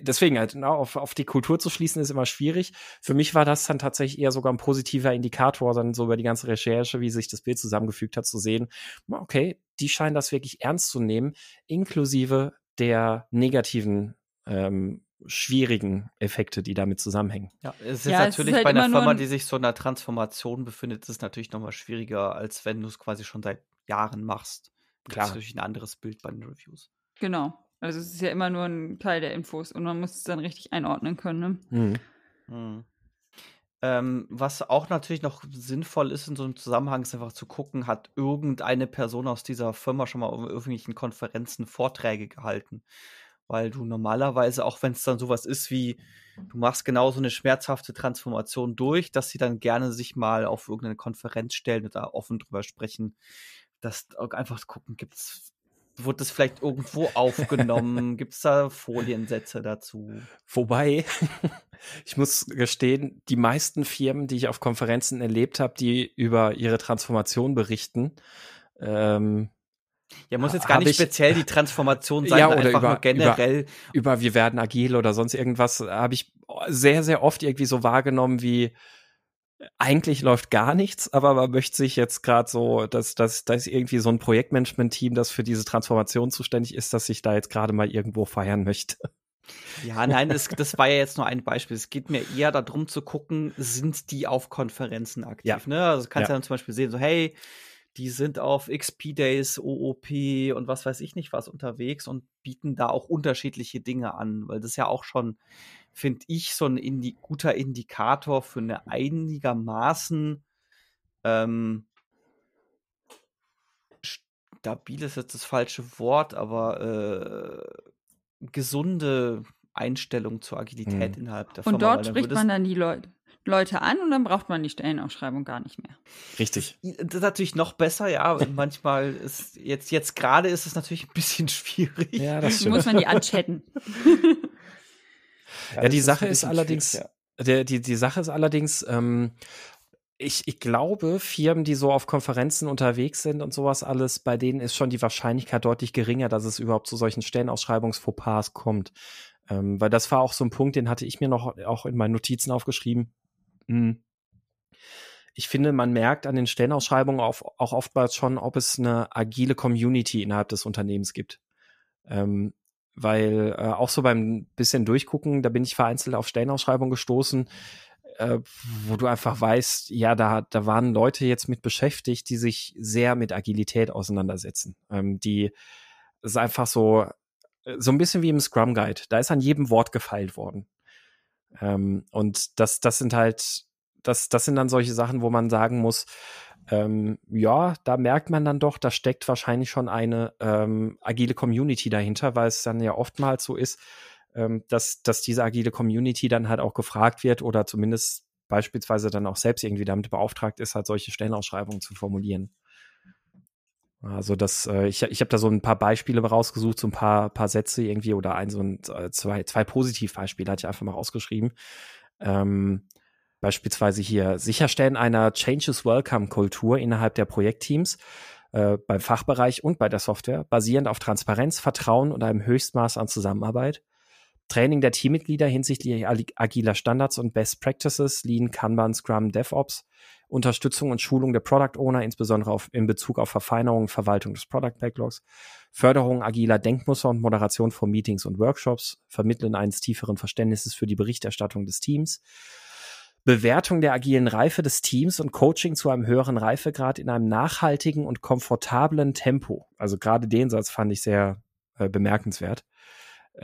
deswegen halt, na, auf, auf die Kultur zu schließen, ist immer schwierig. Für mich war das dann tatsächlich eher sogar ein positiver Indikator, dann so über die ganze Recherche, wie sich das Bild zusammengefügt hat, zu sehen, okay, die scheinen das wirklich ernst zu nehmen, inklusive der negativen ähm, schwierigen Effekte, die damit zusammenhängen. Ja, es ist Ja, es ist natürlich halt bei einer Firma, ein- die sich so einer Transformation befindet, ist es natürlich nochmal schwieriger, als wenn du es quasi schon seit Jahren machst. Klar. Das ist natürlich ein anderes Bild bei den Reviews. Genau. Also es ist ja immer nur ein Teil der Infos und man muss es dann richtig einordnen können. Ne? Mhm. Mhm. Ähm, was auch natürlich noch sinnvoll ist in so einem Zusammenhang, ist einfach zu gucken, hat irgendeine Person aus dieser Firma schon mal auf irgendwelchen Konferenzen Vorträge gehalten. Weil du normalerweise, auch wenn es dann sowas ist wie, du machst genau so eine schmerzhafte Transformation durch, dass sie dann gerne sich mal auf irgendeine Konferenz stellen und da offen drüber sprechen. Das einfach gucken, gibt's, wurde das vielleicht irgendwo aufgenommen? <laughs> Gibt es da Foliensätze dazu? Wobei, <laughs> ich muss gestehen, die meisten Firmen, die ich auf Konferenzen erlebt habe, die über ihre Transformation berichten, ähm, Ja, muss jetzt gar nicht ich- speziell die Transformation <laughs> sein, Ja, oder einfach über- nur generell. über wir werden agil oder sonst irgendwas, habe ich sehr, sehr oft irgendwie so wahrgenommen wie eigentlich läuft gar nichts, aber man möchte sich jetzt gerade so, dass dass da ist irgendwie so ein Projektmanagement-Team, das für diese Transformation zuständig ist, dass ich da jetzt gerade mal irgendwo feiern möchte. Ja, nein, das, das war ja jetzt nur ein Beispiel. Es geht mir eher darum zu gucken, sind die auf Konferenzen aktiv? Ja. Ne? Also du kannst Ja. ja. dann zum Beispiel sehen, so, hey, die sind auf XP-Days, OOP und was weiß ich nicht was unterwegs und bieten da auch unterschiedliche Dinge an, weil das ist ja auch schon, finde ich, so ein Indi guter Indikator für eine einigermaßen ähm, stabil ist jetzt das falsche Wort, aber äh, gesunde Einstellung zur Agilität Mhm. innerhalb der Firma. Und dort spricht man dann die Leute, Leute an und dann braucht man die Stellenausschreibung gar nicht mehr. Richtig. Das ist natürlich noch besser, ja. und <laughs> manchmal ist jetzt, jetzt gerade ist es natürlich ein bisschen schwierig. Ja, das So muss stimmt. man die anchatten. <laughs> Ja, die das Sache ist allerdings, schwierig, der, die, die Sache ist allerdings, ähm, ich, ich glaube, Firmen, die so auf Konferenzen unterwegs sind und sowas alles, bei denen ist schon die Wahrscheinlichkeit deutlich geringer, dass es überhaupt zu solchen Stellenausschreibungsfauxpas kommt. Ähm, weil das war auch so ein Punkt, den hatte ich mir noch auch in meinen Notizen aufgeschrieben. Hm. Ich finde, man merkt an den Stellenausschreibungen auf, auch oftmals schon, ob es eine agile Community innerhalb des Unternehmens gibt. Ähm, weil äh, auch so beim bisschen durchgucken, da bin ich vereinzelt auf Stellenausschreibungen gestoßen, äh, wo du einfach weißt, ja, da, da waren Leute jetzt mit beschäftigt, die sich sehr mit Agilität auseinandersetzen. Ähm, die ist einfach so, äh, so ein bisschen wie im Scrum Guide. Da ist an jedem Wort gefeilt worden. Ähm, und das, das sind halt, das, das sind dann solche Sachen, wo man sagen muss, ähm, ja, da merkt man dann doch, da steckt wahrscheinlich schon eine ähm, agile Community dahinter, weil es dann ja oftmals so ist, ähm, dass, dass diese agile Community dann halt auch gefragt wird oder zumindest beispielsweise dann auch selbst irgendwie damit beauftragt ist, halt solche Stellenausschreibungen zu formulieren. Also das, äh, ich, ich habe da so ein paar Beispiele rausgesucht, so ein paar, paar Sätze irgendwie oder ein, so ein, äh, zwei, zwei Positivbeispiele hatte ich einfach mal rausgeschrieben. Ähm, beispielsweise hier Sicherstellen einer Changes Welcome Kultur innerhalb der Projektteams äh, beim Fachbereich und bei der Software, basierend auf Transparenz, Vertrauen und einem Höchstmaß an Zusammenarbeit. Training der Teammitglieder hinsichtlich agi- agiler Standards und Best Practices, Lean, Kanban, Scrum, DevOps, Unterstützung und Schulung der Product Owner, insbesondere auf, in Bezug auf Verfeinerung und Verwaltung des Product Backlogs, Förderung agiler Denkmuster und Moderation von Meetings und Workshops, Vermitteln eines tieferen Verständnisses für die Berichterstattung des Teams, Bewertung der agilen Reife des Teams und Coaching zu einem höheren Reifegrad in einem nachhaltigen und komfortablen Tempo. Also gerade den Satz fand ich sehr äh, bemerkenswert.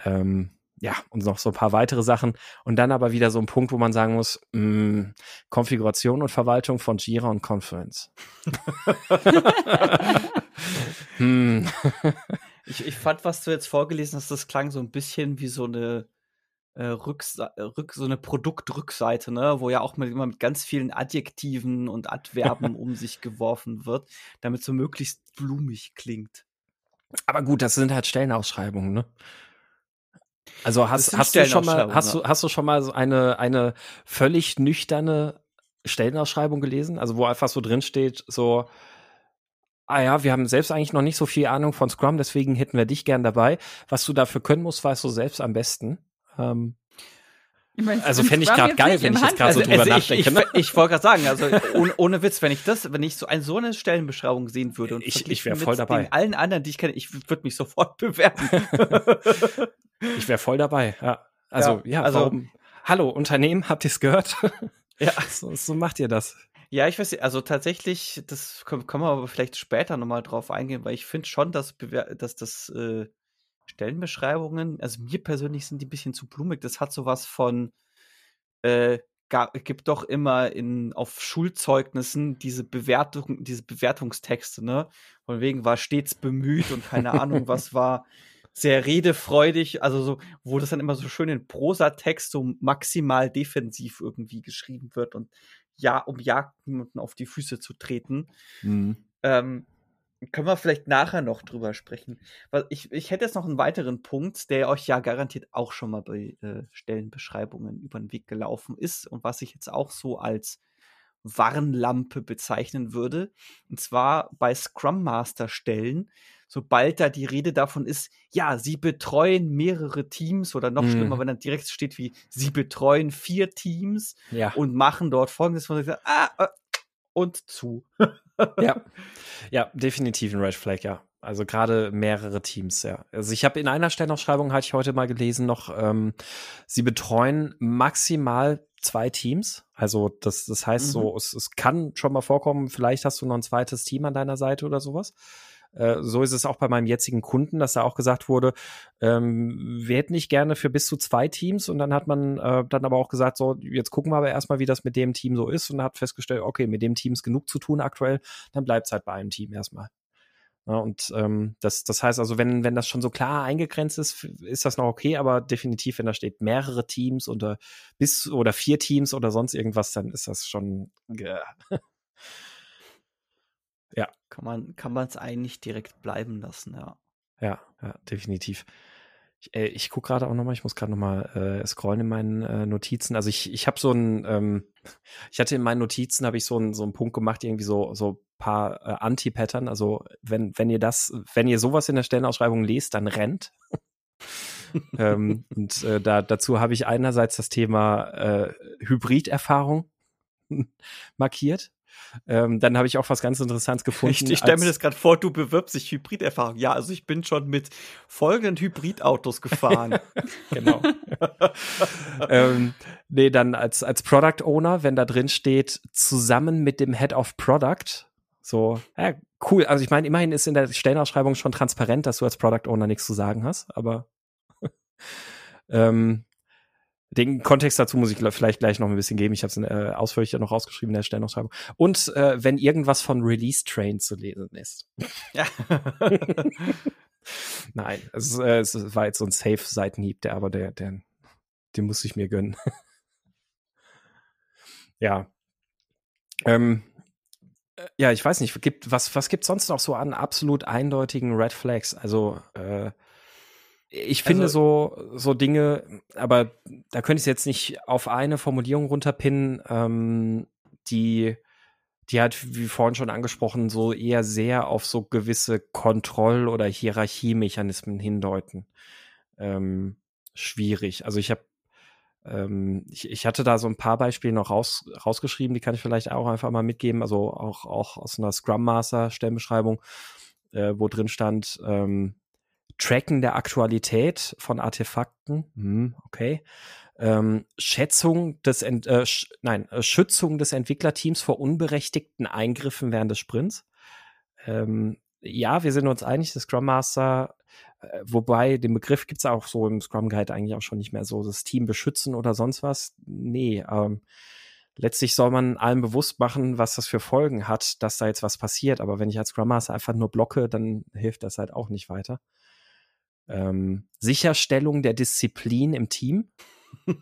Ähm, ja, und noch so ein paar weitere Sachen. Und dann aber wieder so ein Punkt, wo man sagen muss, mh, Konfiguration und Verwaltung von Jira und Confluence. <laughs> hm. <laughs> Ich, ich fand, was du jetzt vorgelesen hast, das klang so ein bisschen wie so eine äh, Rückse äh, Rück so eine Produktrückseite, ne, wo ja auch mit, immer mit ganz vielen Adjektiven und Adverben <laughs> um sich geworfen wird, damit so möglichst blumig klingt. Aber gut, das sind halt Stellenausschreibungen, ne? Also hast, hast du schon mal, hast du, hast du schon mal so eine, eine völlig nüchterne Stellenausschreibung gelesen? Also wo einfach so drin steht, so, ah ja, wir haben selbst eigentlich noch nicht so viel Ahnung von Scrum, deswegen hätten wir dich gern dabei. Was du dafür können musst, weißt du selbst am besten. Ähm, Ich mein, Also im fänd ich jetzt geil, wenn ich jetzt grad so drüber ich, ich, nachdenke, ne? ich wollte gerade sagen, also ohne, ohne Witz, wenn ich das, wenn ich so, ein, so eine Stellenbeschreibung sehen würde und Ich- ich verglichen wär voll dabei. Den allen anderen, die ich kenne, ich würde mich sofort bewerben. <laughs> ich wäre voll dabei, ja. Also, ja, Ja, also- warum? Hallo, Unternehmen, habt ihr es gehört? <laughs> Ja. so, so macht ihr das. Ja, ich weiß nicht, also tatsächlich, das können, können wir aber vielleicht später nochmal drauf eingehen, weil ich finde schon, dass, Bewer- dass das äh, Stellenbeschreibungen, also mir persönlich sind die ein bisschen zu blumig. Das hat sowas von, äh, ga- gibt doch immer in, auf Schulzeugnissen diese Bewertung, diese Bewertungstexte, ne? Von wegen war stets bemüht und keine Ahnung, was <laughs> war sehr redefreudig, also so, wo das dann immer so schön in Prosatext so maximal defensiv irgendwie geschrieben wird und ja, um ja niemanden auf die Füße zu treten. Ähm, können wir vielleicht nachher noch drüber sprechen. Weil ich, ich hätte jetzt noch einen weiteren Punkt, der euch ja garantiert auch schon mal bei äh, Stellenbeschreibungen über den Weg gelaufen ist und was ich jetzt auch so als Warnlampe bezeichnen würde. Und zwar bei Scrum Master Stellen, sobald da die Rede davon ist, ja, sie betreuen mehrere Teams oder noch Mhm. schlimmer, wenn dann direkt steht wie, sie betreuen vier Teams Ja. und machen dort folgendes, wo man sagt, ah, äh, und zu. <laughs> ja. <laughs> ja, definitiv ein Red Flag, ja. Also gerade mehrere Teams, ja. Also ich habe in einer Stellenausschreibung, hatte ich heute mal gelesen, noch, ähm, sie betreuen maximal zwei Teams. Also das, das heißt Mhm. so, es, es kann schon mal vorkommen, vielleicht hast du noch ein zweites Team an deiner Seite oder sowas. Äh, so ist es auch bei meinem jetzigen Kunden, dass da auch gesagt wurde, ähm, wir hätten nicht gerne für bis zu zwei Teams und dann hat man äh, dann aber auch gesagt, so, jetzt gucken wir aber erstmal, wie das mit dem Team so ist und hat festgestellt, okay, mit dem Team ist genug zu tun aktuell, dann bleibt es halt bei einem Team erstmal. Ja, und ähm, das, das heißt also, wenn, wenn das schon so klar eingegrenzt ist, ist das noch okay, aber definitiv, wenn da steht mehrere Teams oder bis oder vier Teams oder sonst irgendwas, dann ist das schon. <laughs> Äh, Kann man kann man es eigentlich direkt bleiben lassen, ja. Ja, ja, definitiv. Ich, äh, ich gucke gerade auch nochmal, ich muss gerade nochmal äh, scrollen in meinen äh, Notizen. Also ich, ich habe so ein, ähm, <laughs> ich hatte in meinen Notizen, habe ich so einen so einen Punkt gemacht, irgendwie so, so paar äh, Anti-Pattern. Also wenn, wenn ihr das, wenn ihr sowas in der Stellenausschreibung lest, dann rennt. <laughs> ähm, und äh, da, dazu habe ich einerseits das Thema äh, Hybriderfahrung <laughs> markiert. Ähm, dann habe ich auch was ganz Interessantes gefunden. Ich, ich stelle mir das gerade vor, du bewirbst dich Hybriderfahrung. Ja, also ich bin schon mit folgenden Hybridautos gefahren. <laughs> <laughs> genau. ähm, nee, dann als, als Product Owner, wenn da drin steht, zusammen mit dem Head of Product, so, ja, cool. Also ich meine, immerhin ist in der Stellenausschreibung schon transparent, dass du als Product Owner nichts zu sagen hast, aber <laughs> ähm, den Kontext dazu muss ich vielleicht gleich noch ein bisschen geben. Ich habe es äh, ausführlicher noch rausgeschrieben in der Stellenausschreibung. Und äh, wenn irgendwas von Release Train zu lesen ist. ja. <laughs> Nein, es, äh, es war jetzt so ein Safe-Seitenhieb, der aber der, der, den muss ich mir gönnen. <laughs> ja. Ähm, äh, ja, ich weiß nicht, gibt, was, was gibt sonst noch so an absolut eindeutigen Red Flags? Also, äh, ich finde Also- so, so Dinge, aber da könnte ich es jetzt nicht auf eine Formulierung runterpinnen, ähm, die, die hat, wie vorhin schon angesprochen, so eher sehr auf so gewisse Kontroll- oder Hierarchiemechanismen hindeuten. Ähm, schwierig. Also ich habe, ähm, ich, ich hatte da so ein paar Beispiele noch raus, rausgeschrieben, die kann ich vielleicht auch einfach mal mitgeben. Also auch, auch aus einer Scrum Master Stellenbeschreibung, äh, wo drin stand, ähm, Tracken der Aktualität von Artefakten, hm, okay. Ähm, Schätzung des, Ent äh, sch nein, äh, Schützung des Entwicklerteams vor unberechtigten Eingriffen während des Sprints. Ähm, ja, wir sind uns einig, das Scrum Master, äh, wobei den Begriff gibt's auch so im Scrum Guide eigentlich auch schon nicht mehr so, das Team beschützen oder sonst was. Nee, ähm, letztlich soll man allen bewusst machen, was das für Folgen hat, dass da jetzt was passiert. Aber wenn ich als Scrum Master einfach nur blocke, dann hilft das halt auch nicht weiter. Ähm, Sicherstellung der Disziplin im Team. <laughs>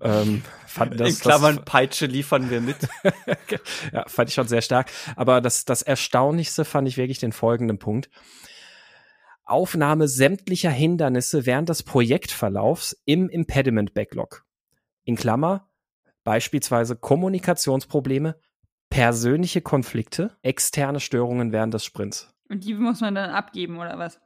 ähm, fand das, In Klammern das, Peitsche liefern wir mit. <laughs> ja, fand ich schon sehr stark. Aber das, das Erstaunlichste fand ich wirklich den folgenden Punkt. Aufnahme sämtlicher Hindernisse während des Projektverlaufs im Impediment Backlog. In Klammer, beispielsweise Kommunikationsprobleme, persönliche Konflikte, externe Störungen während des Sprints. Und die muss man dann abgeben, oder was?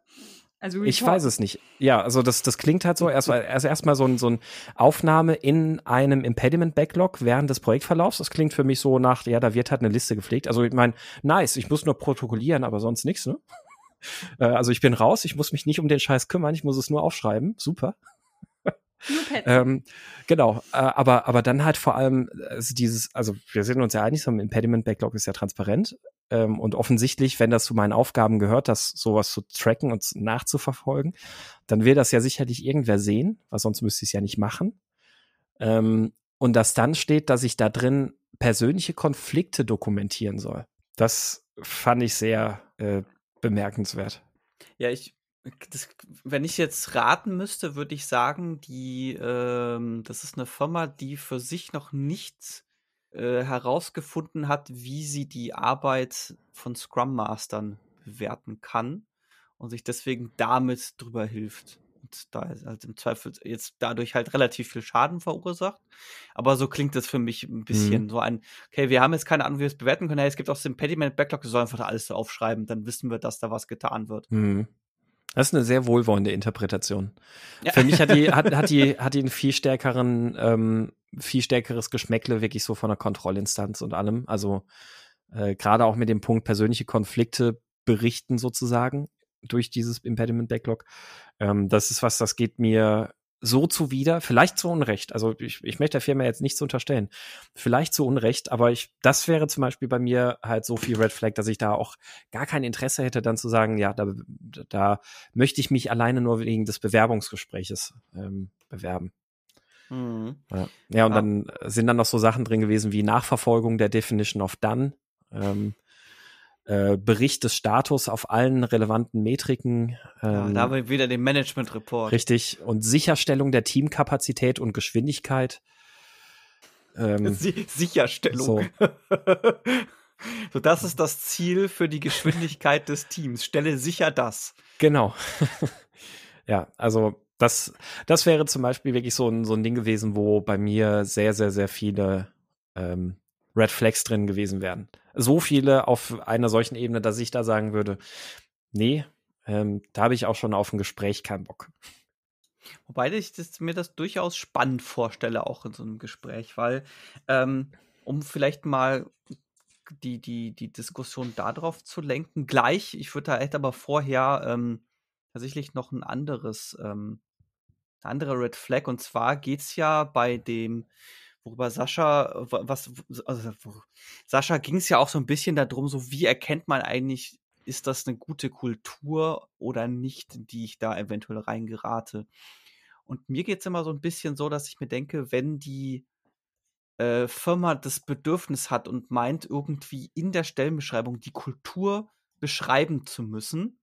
Also Ich Report. weiß es nicht. Ja, also das, das klingt halt so. Erst, also erstmal so ein, so ein Aufnahme in einem Impediment Backlog während des Projektverlaufs. Das klingt für mich so nach, ja, da wird halt eine Liste gepflegt. Also ich meine, nice, ich muss nur protokollieren, aber sonst nichts, ne? <laughs> Äh, Also ich bin raus, ich muss mich nicht um den Scheiß kümmern, ich muss es nur aufschreiben. Super. <laughs> ähm, genau, äh, aber, aber dann halt vor allem also dieses, also wir sind uns ja einig, so ein Impediment-Backlog ist ja transparent ähm, und offensichtlich, wenn das zu meinen Aufgaben gehört, das sowas zu tracken und nachzuverfolgen, dann will das ja sicherlich irgendwer sehen, weil sonst müsste ich es ja nicht machen. Ähm, und dass dann steht, dass ich da drin persönliche Konflikte dokumentieren soll. Das fand ich sehr äh, bemerkenswert. Ja, ich das, wenn ich jetzt raten müsste, würde ich sagen, die, ähm, das ist eine Firma, die für sich noch nicht äh, herausgefunden hat, wie sie die Arbeit von Scrum Mastern bewerten kann und sich deswegen damit drüber hilft. Und da ist halt im Zweifel jetzt dadurch halt relativ viel Schaden verursacht. Aber so klingt das für mich ein bisschen mhm. so ein, okay, wir haben jetzt keine Ahnung, wie wir es bewerten können. Hey, es gibt auch das Impediment Backlog, wir sollen einfach da alles so aufschreiben, dann wissen wir, dass da was getan wird. Mhm. Das ist eine sehr wohlwollende Interpretation. Ja. Für mich hat die, <laughs> hat, hat die, hat die einen viel stärkeren, ähm, viel stärkeres Geschmäckle wirklich so von der Kontrollinstanz und allem. Also äh, gerade auch mit dem Punkt persönliche Konflikte berichten sozusagen durch dieses Impediment Backlog. Ähm, das ist was, das geht mir so zuwider, vielleicht zu Unrecht. Also ich, ich möchte der Firma jetzt nichts unterstellen. Vielleicht zu Unrecht, aber ich, das wäre zum Beispiel bei mir halt so viel Red Flag, dass ich da auch gar kein Interesse hätte, dann zu sagen, ja, da, da möchte ich mich alleine nur wegen des Bewerbungsgespräches ähm, bewerben. Mhm. Ja. ja, und ja. dann sind dann noch so Sachen drin gewesen wie Nachverfolgung der Definition of Done. Ähm, äh, Bericht des Status auf allen relevanten Metriken. Ähm, ja, da haben wir wieder den Management Report. Richtig. Und Sicherstellung der Teamkapazität und Geschwindigkeit. Ähm, <laughs> Sicherstellung. So. <laughs> so, das ist das Ziel für die Geschwindigkeit des Teams. Stelle sicher das. Genau. <laughs> ja, also das, das wäre zum Beispiel wirklich so ein, so ein Ding gewesen, wo bei mir sehr, sehr, sehr viele ähm, Red Flags drin gewesen wären. So viele auf einer solchen Ebene, dass ich da sagen würde, nee, ähm, da habe ich auch schon auf ein Gespräch keinen Bock. Wobei ich das, mir das durchaus spannend vorstelle, auch in so einem Gespräch, weil, ähm, um vielleicht mal die, die, die Diskussion darauf zu lenken, gleich, ich würde da echt aber vorher ähm, tatsächlich noch ein anderes, ähm, eine andere Red Flag, und zwar geht es ja bei dem worüber Sascha, was, also Sascha ging es ja auch so ein bisschen darum, so wie erkennt man eigentlich, ist das eine gute Kultur oder nicht, die ich da eventuell reingerate. Und mir geht es immer so ein bisschen so, dass ich mir denke, wenn die äh, Firma das Bedürfnis hat und meint, irgendwie in der Stellenbeschreibung die Kultur beschreiben zu müssen,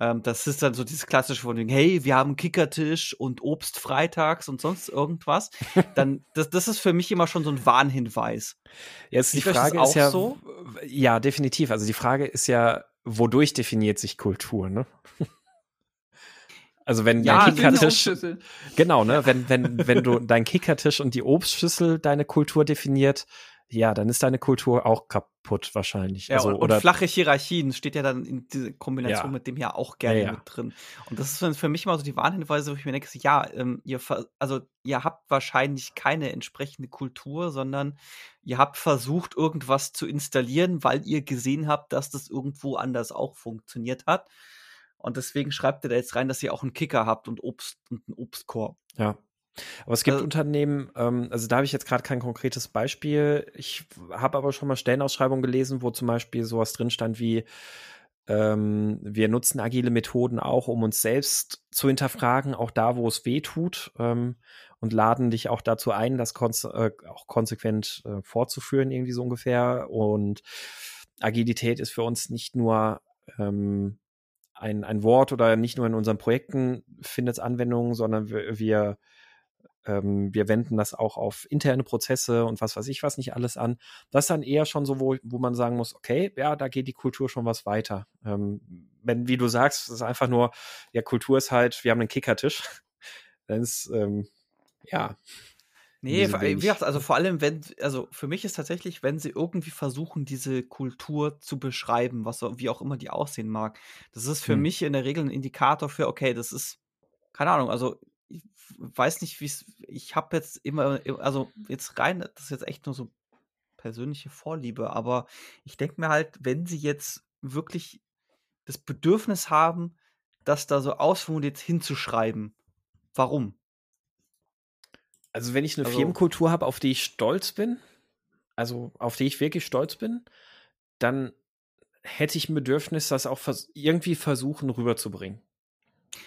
ähm, das ist dann so dieses klassische von hey, wir haben Kickertisch und Obst freitags und sonst irgendwas. Dann, das, das ist für mich immer schon so ein Warnhinweis. Jetzt die Frage ist ja, so? ja, definitiv. Also die Frage ist ja, wodurch definiert sich Kultur, ne? Also wenn ja, dein Kickertisch genau, ne, wenn wenn wenn du dein Kickertisch und die Obstschüssel deine Kultur definiert, ja, dann ist deine Kultur auch kaputt wahrscheinlich. Ja, also, und, oder flache Hierarchien steht ja dann in dieser Kombination ja. mit dem ja auch gerne ja. mit drin. Und das ist für mich mal so die Warnhinweise, wo ich mir denke, ja, ähm, ihr, also ihr habt wahrscheinlich keine entsprechende Kultur, sondern ihr habt versucht, irgendwas zu installieren, weil ihr gesehen habt, dass das irgendwo anders auch funktioniert hat. Und deswegen schreibt ihr da jetzt rein, dass ihr auch einen Kicker habt und Obst und einen Obstkorb. Ja, aber es gibt also, Unternehmen, ähm, also da habe ich jetzt gerade kein konkretes Beispiel. Ich habe aber schon mal Stellenausschreibungen gelesen, wo zum Beispiel sowas drin stand wie, ähm, wir nutzen agile Methoden auch, um uns selbst zu hinterfragen, auch da, wo es weh tut, ähm, und laden dich auch dazu ein, das konse äh, auch konsequent äh, fortzuführen, irgendwie so ungefähr. Und Agilität ist für uns nicht nur ähm, ein, ein Wort oder nicht nur in unseren Projekten findet es Anwendung, sondern wir, wir ähm, wir wenden das auch auf interne Prozesse und was weiß ich was nicht alles an. Das ist dann eher schon so, wo, wo man sagen muss, okay, ja, da geht die Kultur schon was weiter. Ähm, wenn, wie du sagst, es ist einfach nur, ja, Kultur ist halt, wir haben einen Kickertisch. <laughs> dann ist, ähm, ja. Nee, wie gesagt, also vor allem, wenn, also für mich ist tatsächlich, wenn sie irgendwie versuchen, diese Kultur zu beschreiben, was wie auch immer die aussehen mag, das ist für hm. mich in der Regel ein Indikator für, okay, das ist, keine Ahnung, also weiß nicht, wie es. Ich habe jetzt immer, also jetzt rein, das ist jetzt echt nur so persönliche Vorliebe, aber ich denke mir halt, wenn sie jetzt wirklich das Bedürfnis haben, das da so ausformuliert hinzuschreiben, warum? Also wenn ich eine also, Firmenkultur habe, auf die ich stolz bin, also auf die ich wirklich stolz bin, dann hätte ich ein Bedürfnis, das auch vers irgendwie versuchen rüberzubringen.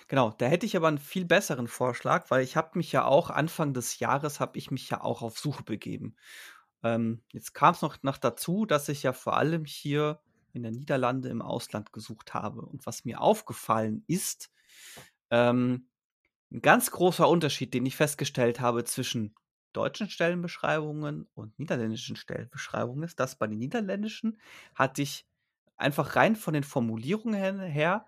Genau, da hätte ich aber einen viel besseren Vorschlag, weil ich habe mich ja auch Anfang des Jahres habe ich mich ja auch auf Suche begeben. Ähm, jetzt kam es noch, noch dazu, dass ich ja vor allem hier in der Niederlande im Ausland gesucht habe. Und was mir aufgefallen ist, ähm, ein ganz großer Unterschied, den ich festgestellt habe zwischen deutschen Stellenbeschreibungen und niederländischen Stellenbeschreibungen ist, dass bei den niederländischen hatte ich einfach rein von den Formulierungen her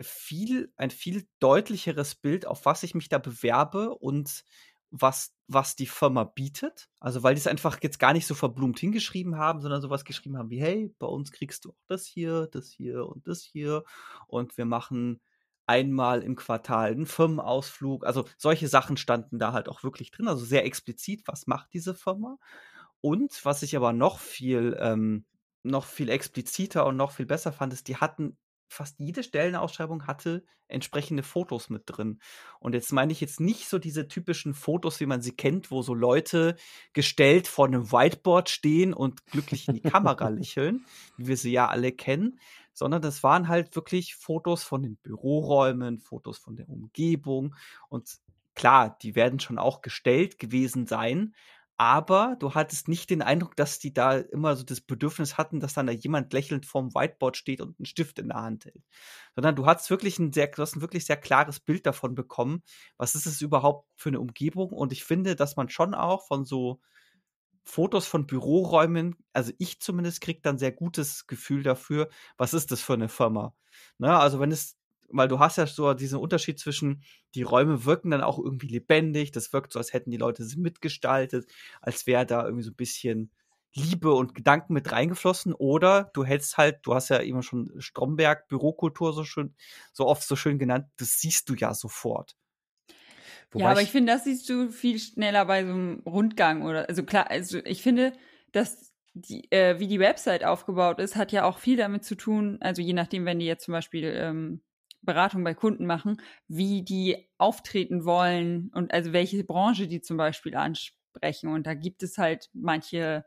viel, ein viel deutlicheres Bild, auf was ich mich da bewerbe und was, was die Firma bietet. Also, weil die es einfach jetzt gar nicht so verblumt hingeschrieben haben, sondern sowas geschrieben haben wie, hey, bei uns kriegst du auch das hier, das hier und das hier. Und wir machen einmal im Quartal einen Firmenausflug. Also solche Sachen standen da halt auch wirklich drin. Also sehr explizit, was macht diese Firma. Und was ich aber noch viel, ähm, noch viel expliziter und noch viel besser fand, ist, die hatten fast jede Stellenausschreibung hatte entsprechende Fotos mit drin. Und jetzt meine ich jetzt nicht so diese typischen Fotos, wie man sie kennt, wo so Leute gestellt vor einem Whiteboard stehen und glücklich in die Kamera <laughs> lächeln, wie wir sie ja alle kennen, sondern das waren halt wirklich Fotos von den Büroräumen, Fotos von der Umgebung und klar, die werden schon auch gestellt gewesen sein, aber du hattest nicht den Eindruck, dass die da immer so das Bedürfnis hatten, dass dann da jemand lächelnd vorm Whiteboard steht und einen Stift in der Hand hält. Sondern du hast wirklich ein sehr, du hast ein wirklich sehr klares Bild davon bekommen, was ist es überhaupt für eine Umgebung. Und ich finde, dass man schon auch von so Fotos von Büroräumen, also ich zumindest kriege dann sehr gutes Gefühl dafür, was ist das für eine Firma. Ne? Also wenn es weil du hast ja so diesen Unterschied zwischen, die Räume wirken dann auch irgendwie lebendig, das wirkt so, als hätten die Leute sie mitgestaltet, als wäre da irgendwie so ein bisschen Liebe und Gedanken mit reingeflossen oder du hältst halt, du hast ja immer schon Stromberg, Bürokultur so schön, so oft so schön genannt, das siehst du ja sofort. Wobei ja, aber ich, ich finde, das siehst du viel schneller bei so einem Rundgang oder, also klar, also ich finde, dass die, äh, wie die Website aufgebaut ist, hat ja auch viel damit zu tun, also je nachdem, wenn die jetzt zum Beispiel ähm, Beratung bei Kunden machen, wie die auftreten wollen und also welche Branche die zum Beispiel ansprechen. Und da gibt es halt manche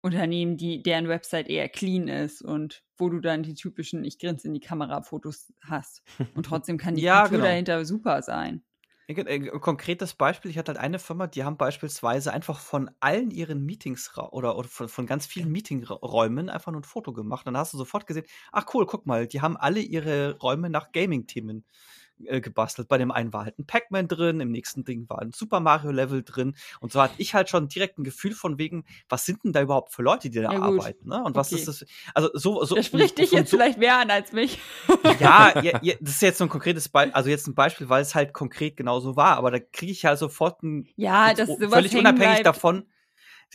Unternehmen, die deren Website eher clean ist und wo du dann die typischen Ich grinse in die Kamera Fotos hast. Und <laughs> trotzdem kann die ja, Kultur genau. dahinter super sein. Ein konkretes Beispiel, ich hatte halt eine Firma, die haben beispielsweise einfach von allen ihren Meetings oder, oder von, von ganz vielen Meetingräumen einfach nur ein Foto gemacht. Dann hast du sofort gesehen, ach cool, guck mal, die haben alle ihre Räume nach Gaming-Themen äh, gebastelt. Bei dem einen war halt ein Pac-Man drin, im nächsten Ding war ein Super Mario-Level drin. Und so hatte ich halt schon direkt ein Gefühl von wegen, was sind denn da überhaupt für Leute, die da ja, arbeiten? Ne? Und was okay. ist das? Also so, so. Das spricht dich jetzt so, vielleicht mehr an als mich. <laughs> Ja, <laughs> ja, ja, das ist jetzt so ein konkretes Beispiel, also jetzt ein Beispiel, weil es halt konkret genauso war. Aber da kriege ich halt sofort ein, ja, das völlig unabhängig davon,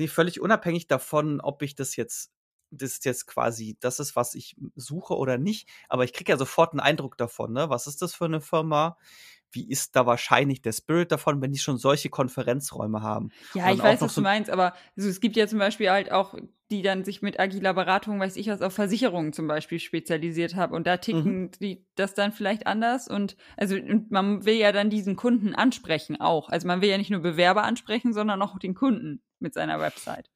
völlig unabhängig davon, ob ich das jetzt das ist jetzt quasi, das ist, was ich suche oder nicht. Aber ich kriege ja sofort einen Eindruck davon, ne? Was ist das für eine Firma? Wie ist da wahrscheinlich der Spirit davon, wenn die schon solche Konferenzräume haben? Ja, ich weiß, was so du meinst, aber also, es gibt ja zum Beispiel halt auch, die dann sich mit agiler Beratung, weiß ich was, auf Versicherungen zum Beispiel spezialisiert haben. Und da ticken mhm. die das dann vielleicht anders. Und also und man will ja dann diesen Kunden ansprechen auch. Also man will ja nicht nur Bewerber ansprechen, sondern auch den Kunden mit seiner Website.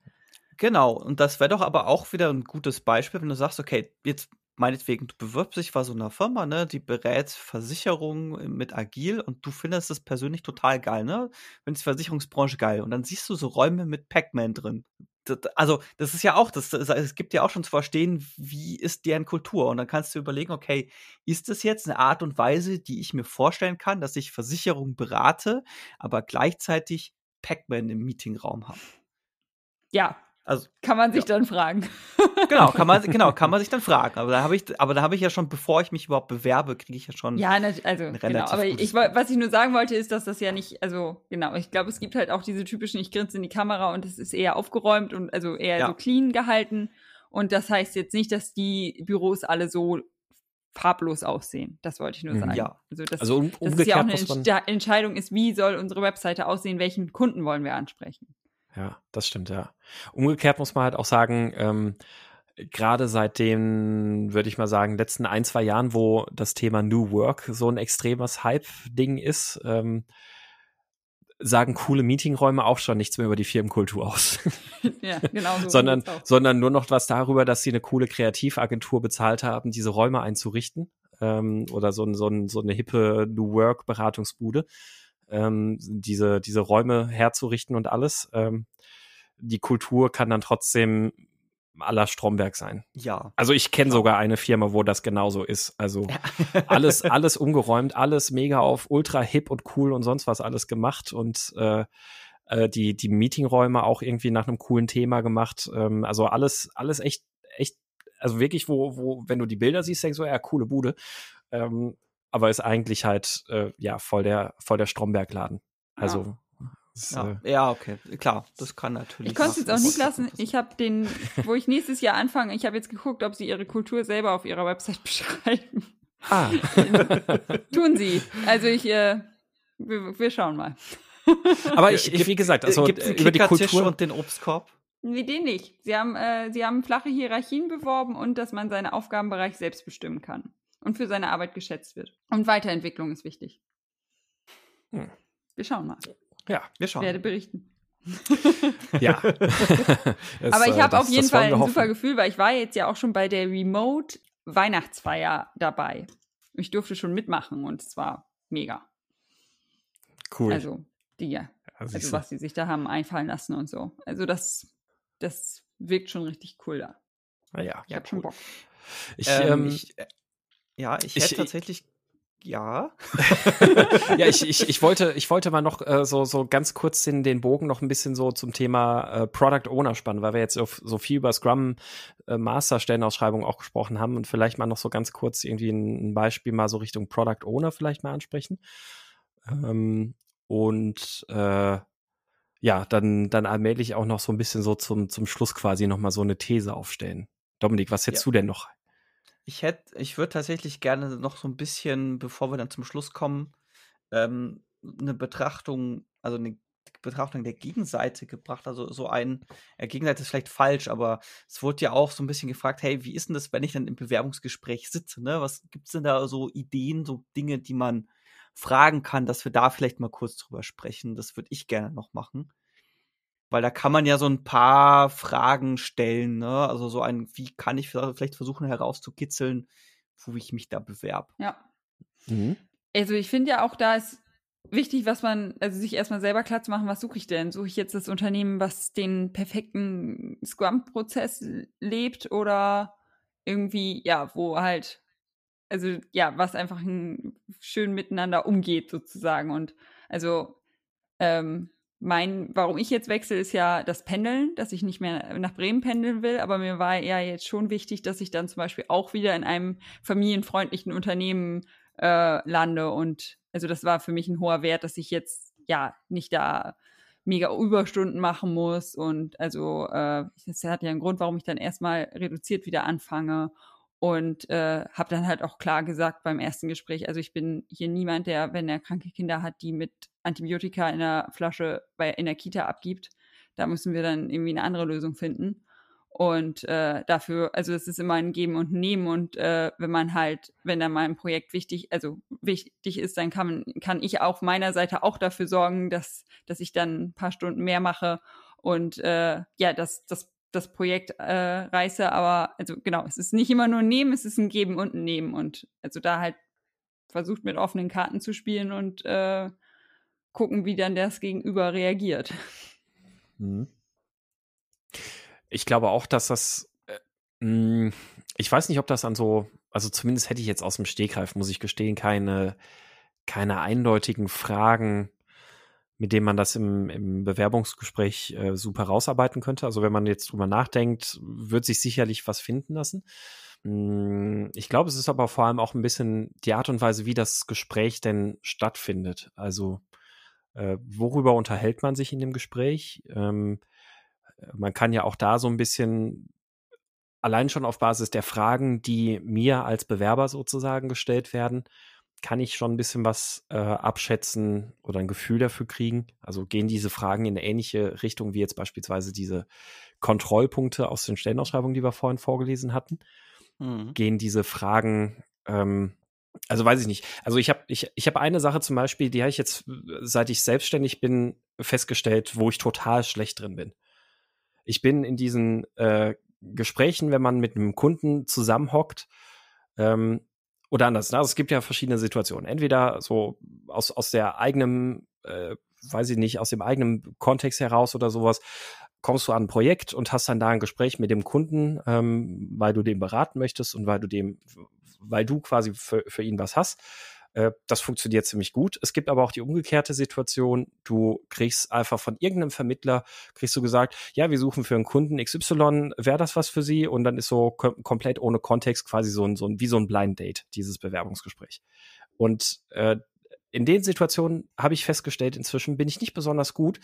Genau, und das wäre doch aber auch wieder ein gutes Beispiel, wenn du sagst, okay, jetzt meinetwegen, du bewirbst dich bei so einer Firma, ne, die berät Versicherungen mit Agil und du findest es persönlich total geil, ne? Findest die Versicherungsbranche geil und dann siehst du so Räume mit Pac-Man drin. Also, das ist ja auch, das, das, es gibt ja auch schon zu verstehen, wie ist deren Kultur und dann kannst du überlegen, okay, ist das jetzt eine Art und Weise, die ich mir vorstellen kann, dass ich Versicherungen berate, aber gleichzeitig Pac-Man im Meetingraum habe? Ja, also, kann man sich ja. dann fragen. <laughs> Genau, kann man, <laughs> genau, kann man sich dann fragen. Aber da habe ich, aber da habe ich ja schon, bevor ich mich überhaupt bewerbe, kriege ich ja schon. Ja, also genau. Aber ich, was ich nur sagen wollte, ist, dass das ja nicht, also genau, ich glaube, es gibt halt auch diese typischen, ich grinse in die Kamera und es ist eher aufgeräumt und also eher ja. so clean gehalten. Und das heißt jetzt nicht, dass die Büros alle so farblos aussehen. Das wollte ich nur mhm. sagen. Ja. Also, das, also um, das ist ja auch eine Entscheidung ist, wie soll unsere Webseite aussehen, welchen Kunden wollen wir ansprechen. Ja, das stimmt, ja. Umgekehrt muss man halt auch sagen, ähm, gerade seit den, würde ich mal sagen, letzten ein, zwei Jahren, wo das Thema New Work so ein extremes Hype-Ding ist, ähm, sagen coole Meetingräume auch schon nichts mehr über die Firmenkultur aus. <laughs> ja, genau so. <laughs> sondern, sondern nur noch was darüber, dass sie eine coole Kreativagentur bezahlt haben, diese Räume einzurichten. Ähm, oder so, so, so eine hippe New Work Beratungsbude. Ähm, diese, diese Räume herzurichten und alles. Ähm, die Kultur kann dann trotzdem aller Stromberg sein. Ja. Also ich kenne sogar eine Firma, wo das genauso ist. Also <laughs> alles, alles umgeräumt, alles mega auf ultra hip und cool und sonst was alles gemacht und äh, äh, die, die Meetingräume auch irgendwie nach einem coolen Thema gemacht. Ähm, also alles, alles echt, echt, also wirklich, wo, wo, wenn du die Bilder siehst, denkst du, ja, coole Bude. Ähm, aber ist eigentlich halt, äh, ja, voll der, voll der Stromberg-Laden. Also ja. Ja, äh, ja, okay, klar, das kann natürlich. Ich konnte es jetzt auch nicht lassen. Ich habe den, wo ich nächstes Jahr anfange, ich habe jetzt geguckt, ob sie ihre Kultur selber auf ihrer Website <laughs> beschreiben. Ah. <laughs> Tun sie. Also ich, äh, wir, wir schauen mal. <laughs> Aber ich, ich wie gesagt, also Gibt's einen über die Kultur und den Obstkorb. Nee, den nicht. Sie haben, äh, sie haben flache Hierarchien beworben und dass man seinen Aufgabenbereich selbst bestimmen kann und für seine Arbeit geschätzt wird. Und Weiterentwicklung ist wichtig. Hm. Wir schauen mal. Ja, wir schauen. Werde berichten. <laughs> ja. <laughs> es, Aber ich habe äh, auf jeden Fall ein super Gefühl, weil ich war jetzt ja auch schon bei der Remote Weihnachtsfeier dabei. Ich durfte schon mitmachen und es war mega. Cool. Also, die, ja, also was sie sich da haben einfallen lassen und so. Also das, das wirkt schon richtig cool da. Ja, ich ja, habe cool. schon Bock. Ich, ähm, ähm, ich, äh, ja, ich hätte ich, tatsächlich ja. <laughs> ja, ich, ich, ich, wollte, <laughs> ich wollte mal noch äh, so, so ganz kurz den, den Bogen noch ein bisschen so zum Thema äh, Product Owner spannen, weil wir jetzt so, so viel über Scrum äh, Master Stellenausschreibung auch gesprochen haben und vielleicht mal noch so ganz kurz irgendwie ein, ein Beispiel mal so Richtung Product Owner vielleicht mal ansprechen. Ähm, und äh, ja, dann, dann allmählich auch noch so ein bisschen so zum, zum Schluss quasi noch mal so eine These aufstellen. Dominik, was hättest ja. du denn noch? Ich hätte, ich würde tatsächlich gerne noch so ein bisschen, bevor wir dann zum Schluss kommen, ähm, eine Betrachtung, also eine Betrachtung der Gegenseite gebracht. Also so ein, ja, Gegenseite ist vielleicht falsch, aber es wurde ja auch so ein bisschen gefragt, hey, wie ist denn das, wenn ich dann im Bewerbungsgespräch sitze? Ne? Was es denn da so Ideen, so Dinge, die man fragen kann, dass wir da vielleicht mal kurz drüber sprechen? Das würde ich gerne noch machen. Weil da kann man ja so ein paar Fragen stellen, ne? Also so ein, wie kann ich vielleicht versuchen herauszukitzeln, wo ich mich da bewerbe. Ja. Mhm. Also ich finde ja auch da ist wichtig, was man, also sich erstmal selber klar zu machen, was suche ich denn? Suche ich jetzt das Unternehmen, was den perfekten Scrum-Prozess lebt oder irgendwie, ja, wo halt, also ja, was einfach ein, schön miteinander umgeht sozusagen. Und also ähm, mein, warum ich jetzt wechsle, ist ja das Pendeln, dass ich nicht mehr nach Bremen pendeln will, aber mir war ja jetzt schon wichtig, dass ich dann zum Beispiel auch wieder in einem familienfreundlichen Unternehmen äh, lande. Und also das war für mich ein hoher Wert, dass ich jetzt ja nicht da mega Überstunden machen muss. Und also äh, das hat ja einen Grund, warum ich dann erstmal reduziert wieder anfange und äh, habe dann halt auch klar gesagt beim ersten Gespräch, also ich bin hier niemand, der, wenn er kranke Kinder hat, die mit Antibiotika in der Flasche bei, in der Kita abgibt. Da müssen wir dann irgendwie eine andere Lösung finden. Und äh, dafür, also es ist immer ein Geben und Nehmen und äh, wenn man halt, wenn da mal ein Projekt wichtig, also wichtig ist, dann kann, kann ich auf meiner Seite auch dafür sorgen, dass, dass ich dann ein paar Stunden mehr mache und äh, ja, dass das das Projekt äh, reiße, aber also genau, es ist nicht immer nur ein Nehmen, es ist ein Geben und ein Nehmen und also da halt versucht mit offenen Karten zu spielen und äh, gucken, wie dann das Gegenüber reagiert. Mhm. Ich glaube auch, dass das, äh, mh, ich weiß nicht, ob das an so, also zumindest hätte ich jetzt aus dem Stegreif, muss ich gestehen, keine, keine eindeutigen Fragen mit dem man das im, im Bewerbungsgespräch äh, super rausarbeiten könnte. Also wenn man jetzt drüber nachdenkt, wird sich sicherlich was finden lassen. Hm, ich glaube, es ist aber vor allem auch ein bisschen die Art und Weise, wie das Gespräch denn stattfindet. Also äh, worüber unterhält man sich in dem Gespräch? Ähm, man kann ja auch da so ein bisschen allein schon auf Basis der Fragen, die mir als Bewerber sozusagen gestellt werden, kann ich schon ein bisschen was äh, abschätzen oder ein Gefühl dafür kriegen. Also gehen diese Fragen in eine ähnliche Richtung wie jetzt beispielsweise diese Kontrollpunkte aus den Stellenausschreibungen, die wir vorhin vorgelesen hatten. Mhm. Gehen diese Fragen ähm, also weiß ich nicht. Also ich habe ich, ich hab eine Sache zum Beispiel, die habe ich jetzt, seit ich selbstständig bin, festgestellt, wo ich total schlecht drin bin. Ich bin in diesen äh, Gesprächen, wenn man mit einem Kunden zusammenhockt, ähm, oder anders. Ne? Also es gibt ja verschiedene Situationen. Entweder so aus, aus der eigenen, äh, weiß ich nicht, aus dem eigenen Kontext heraus oder sowas, kommst du an ein Projekt und hast dann da ein Gespräch mit dem Kunden, ähm, weil du den beraten möchtest und weil du dem, weil du quasi für, für ihn was hast. Äh, das funktioniert ziemlich gut. Es gibt aber auch die umgekehrte Situation. Du kriegst einfach von irgendeinem Vermittler, kriegst du gesagt, ja, wir suchen für einen Kunden XY, wäre das was für Sie? Und dann ist so kom komplett ohne Kontext quasi so ein, so ein, wie so ein Blind Date, dieses Bewerbungsgespräch. Und äh, in den Situationen habe ich festgestellt, inzwischen bin ich nicht besonders gut,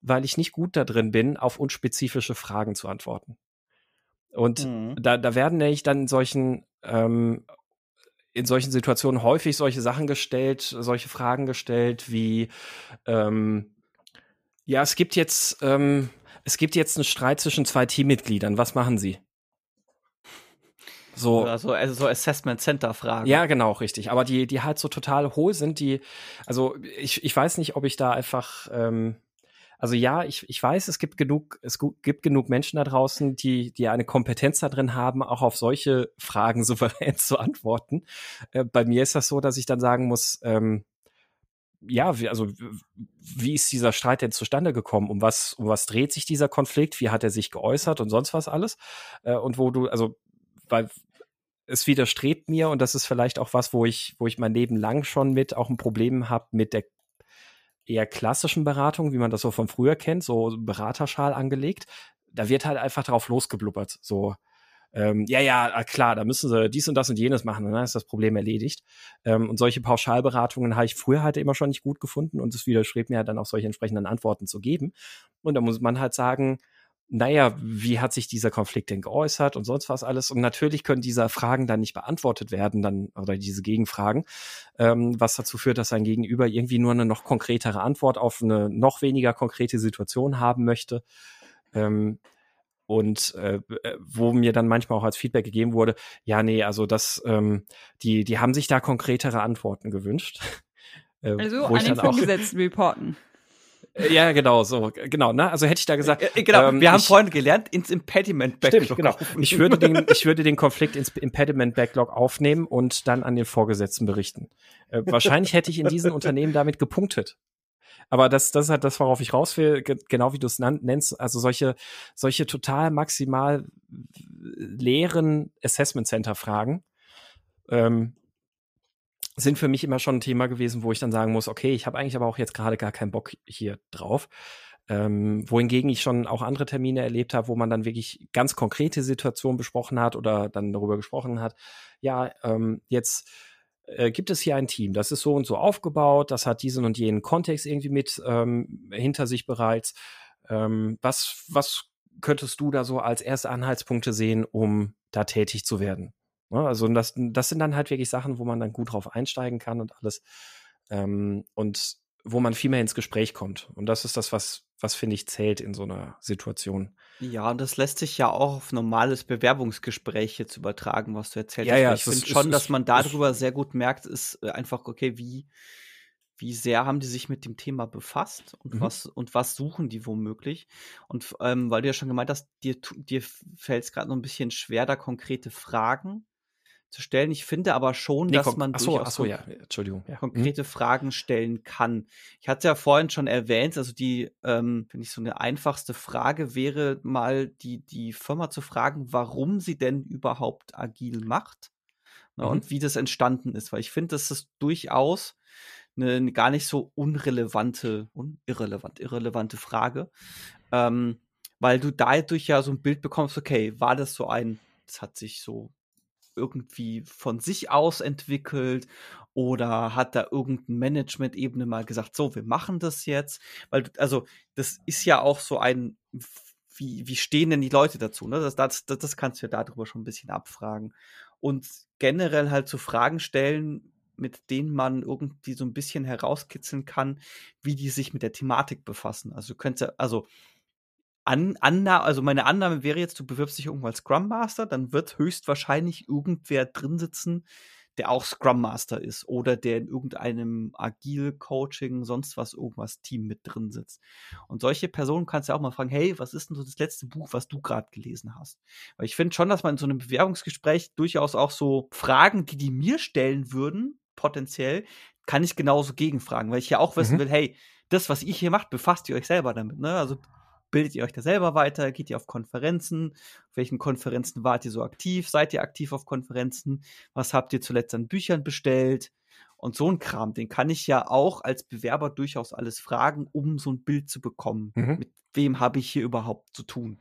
weil ich nicht gut da drin bin, auf unspezifische Fragen zu antworten. Und mhm. da, da werden nämlich dann in solchen ähm, in solchen Situationen häufig solche Sachen gestellt, solche Fragen gestellt wie ähm, ja, es gibt jetzt ähm, es gibt jetzt einen Streit zwischen zwei Teammitgliedern. Was machen Sie? So, also, also so Assessment Center Fragen. Ja, genau, richtig. Aber die, die halt so total hohl sind, die, also ich, ich weiß nicht, ob ich da einfach, ähm, also ja, ich, ich weiß, es gibt genug, es gibt genug Menschen da draußen, die, die eine Kompetenz da drin haben, auch auf solche Fragen <laughs> souverän zu antworten. Äh, bei mir ist das so, dass ich dann sagen muss, ähm, ja, wie, also wie ist dieser Streit denn zustande gekommen? Um was, um was dreht sich dieser Konflikt? Wie hat er sich geäußert und sonst was alles? Äh, und wo du, also, weil es widerstrebt mir und das ist vielleicht auch was, wo ich, wo ich mein Leben lang schon mit auch ein Problem habe mit der eher klassischen Beratung, wie man das so von früher kennt, so Beraterschal angelegt. Da wird halt einfach drauf losgeblubbert. So, ähm, ja, ja, ah, klar, da müssen sie dies und das und jenes machen, dann ist das Problem erledigt. Ähm, und solche Pauschalberatungen habe ich früher halt immer schon nicht gut gefunden und es widerstrebt mir halt dann auch solche entsprechenden Antworten zu geben. Und da muss man halt sagen, naja, wie hat sich dieser Konflikt denn geäußert und sonst was alles. Und natürlich können diese Fragen dann nicht beantwortet werden, dann, oder diese Gegenfragen, ähm, was dazu führt, dass ein Gegenüber irgendwie nur eine noch konkretere Antwort auf eine noch weniger konkrete Situation haben möchte. Ähm, und äh, äh wo mir dann manchmal auch als Feedback gegeben wurde, ja, nee, also das, ähm, die, die haben sich da konkretere Antworten gewünscht. <laughs> Äh, also an den Vorgesetzten reporten. Äh, ja, genau, so, genau, ne? Also hätte ich da gesagt. Äh, genau, ähm, wir haben vorhin gelernt, ins Impediment Backlog. Stimmt, genau. Ich würde den, ich würde den Konflikt ins Impediment Backlog aufnehmen und dann an den Vorgesetzten berichten. Äh, wahrscheinlich hätte ich in diesen Unternehmen damit gepunktet. Aber das, das ist halt das, worauf ich raus will, genau wie du es nennst. Also solche, solche total maximal leeren Assessment Center Fragen. Ähm, sind für mich immer schon ein Thema gewesen, wo ich dann sagen muss, okay, ich habe eigentlich aber auch jetzt gerade gar keinen Bock hier drauf. Ähm, wohingegen ich schon auch andere Termine erlebt habe, wo man dann wirklich ganz konkrete Situationen besprochen hat oder dann darüber gesprochen hat, ja, ähm, jetzt äh, gibt es hier ein Team, das ist so und so aufgebaut, das hat diesen und jenen Kontext irgendwie mit ähm, hinter sich bereits. Ähm, was, was könntest du da so als erste Anhaltspunkte sehen, um da tätig zu werden? Ne? Also das, das sind dann halt wirklich Sachen, wo man dann gut drauf einsteigen kann und alles. Ähm, und wo man viel mehr ins Gespräch kommt. Und das ist das, was, was finde ich, zählt in so einer Situation. Ja, und das lässt sich ja auch auf normales Bewerbungsgespräch jetzt übertragen, was du erzählt ja, hast. Ja, ich finde schon, dass man darüber sehr gut merkt, ist äh, einfach, okay, wie, wie sehr haben die sich mit dem Thema befasst und mhm. was und was suchen die womöglich? Und ähm, weil du ja schon gemeint hast, dir, dir fällt es gerade noch ein bisschen schwer, da konkrete Fragen zu stellen. Ich finde aber schon, nee, dass man achso, achso, ja, Entschuldigung, ja. konkrete mhm. Fragen stellen kann. Ich hatte ja vorhin schon erwähnt, also die, ähm, finde ich, so eine einfachste Frage wäre mal die, die Firma zu fragen, warum sie denn überhaupt agil macht ne, mhm. und wie das entstanden ist. Weil ich finde, das ist durchaus eine, eine, gar nicht so unrelevante, un irrelevant, irrelevante Frage. Ähm, weil du dadurch ja so ein Bild bekommst, okay, war das so ein, das hat sich so irgendwie von sich aus entwickelt oder hat da irgendeine Management-Ebene mal gesagt, so, wir machen das jetzt? Weil, also, das ist ja auch so ein, wie, wie stehen denn die Leute dazu? Ne? Das, das, das kannst du ja darüber schon ein bisschen abfragen. Und generell halt so Fragen stellen, mit denen man irgendwie so ein bisschen herauskitzeln kann, wie die sich mit der Thematik befassen. Also könnte, also an, Anna also meine Annahme wäre jetzt, du bewirbst dich irgendwo als Scrum Master, dann wird höchstwahrscheinlich irgendwer drin sitzen, der auch Scrum Master ist oder der in irgendeinem Agile Coaching, sonst was, irgendwas Team mit drin sitzt. Und solche Personen kannst du auch mal fragen, hey, was ist denn so das letzte Buch, was du gerade gelesen hast? Weil ich finde schon, dass man in so einem Bewerbungsgespräch durchaus auch so Fragen, die die mir stellen würden, potenziell, kann ich genauso gegenfragen, weil ich ja auch wissen mhm. will, hey, das, was ich hier macht, befasst ihr euch selber damit, ne? Also bildet ihr euch da selber weiter? Geht ihr auf Konferenzen? Auf welchen Konferenzen wart ihr so aktiv? Seid ihr aktiv auf Konferenzen? Was habt ihr zuletzt an Büchern bestellt? Und so ein Kram, den kann ich ja auch als Bewerber durchaus alles fragen, um so ein Bild zu bekommen. Mhm. Mit wem habe ich hier überhaupt zu tun?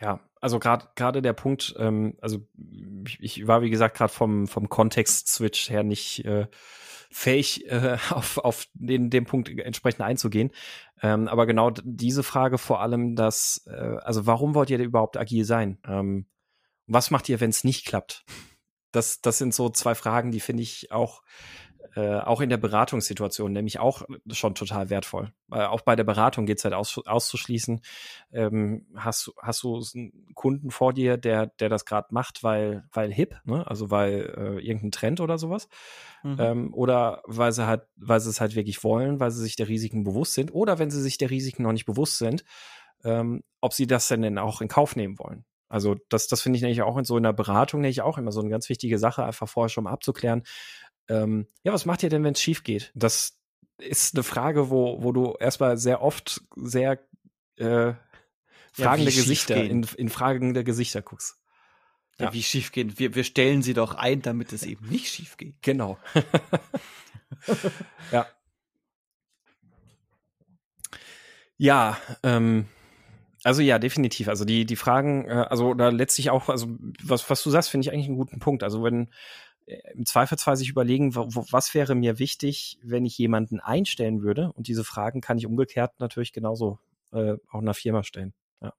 Ja, also gerade gerade der Punkt, ähm, also ich, ich, war wie gesagt gerade vom vom Kontext-Switch her nicht äh, fähig, äh, <laughs> auf, auf den, den Punkt entsprechend einzugehen. Ähm, aber genau diese Frage vor allem, dass, äh, also warum wollt ihr überhaupt agil sein? Ähm, was macht ihr, wenn es nicht klappt? Das, das sind so zwei Fragen, die finde ich auch äh, auch in der Beratungssituation nämlich auch schon total wertvoll. Äh, auch bei der Beratung geht es halt aus, auszuschließen. Ähm, hast, hast du einen Kunden vor dir, der, der das gerade macht, weil, weil hip, ne? also weil äh, irgendein Trend oder sowas? Mhm. Ähm, oder weil sie halt, weil sie es halt wirklich wollen, weil sie sich der Risiken bewusst sind, oder wenn sie sich der Risiken noch nicht bewusst sind, ähm, ob sie das denn, denn auch in Kauf nehmen wollen. Also das, das finde ich nämlich auch in so einer Beratung nämlich auch immer so eine ganz wichtige Sache, einfach vorher schon mal abzuklären, ähm, ja, was macht ihr denn, wenn es schief geht? Das ist eine Frage, wo, wo du erstmal sehr oft sehr äh, fragende ja, Gesichter, in, in fragende Gesichter guckst. Ja, ja. wie schief gehen? Wir, wir stellen sie doch ein, damit es eben nicht schief geht. Genau. <laughs> ja. Ja, ähm, also ja, definitiv. Also die, die Fragen, äh, also da letztlich auch, also was, was du sagst, finde ich eigentlich einen guten Punkt. Also wenn, im Zweifelsfall sich überlegen, was wäre mir wichtig, wenn ich jemanden einstellen würde. Und diese Fragen kann ich umgekehrt natürlich genauso äh, auch einer Firma stellen. Ja.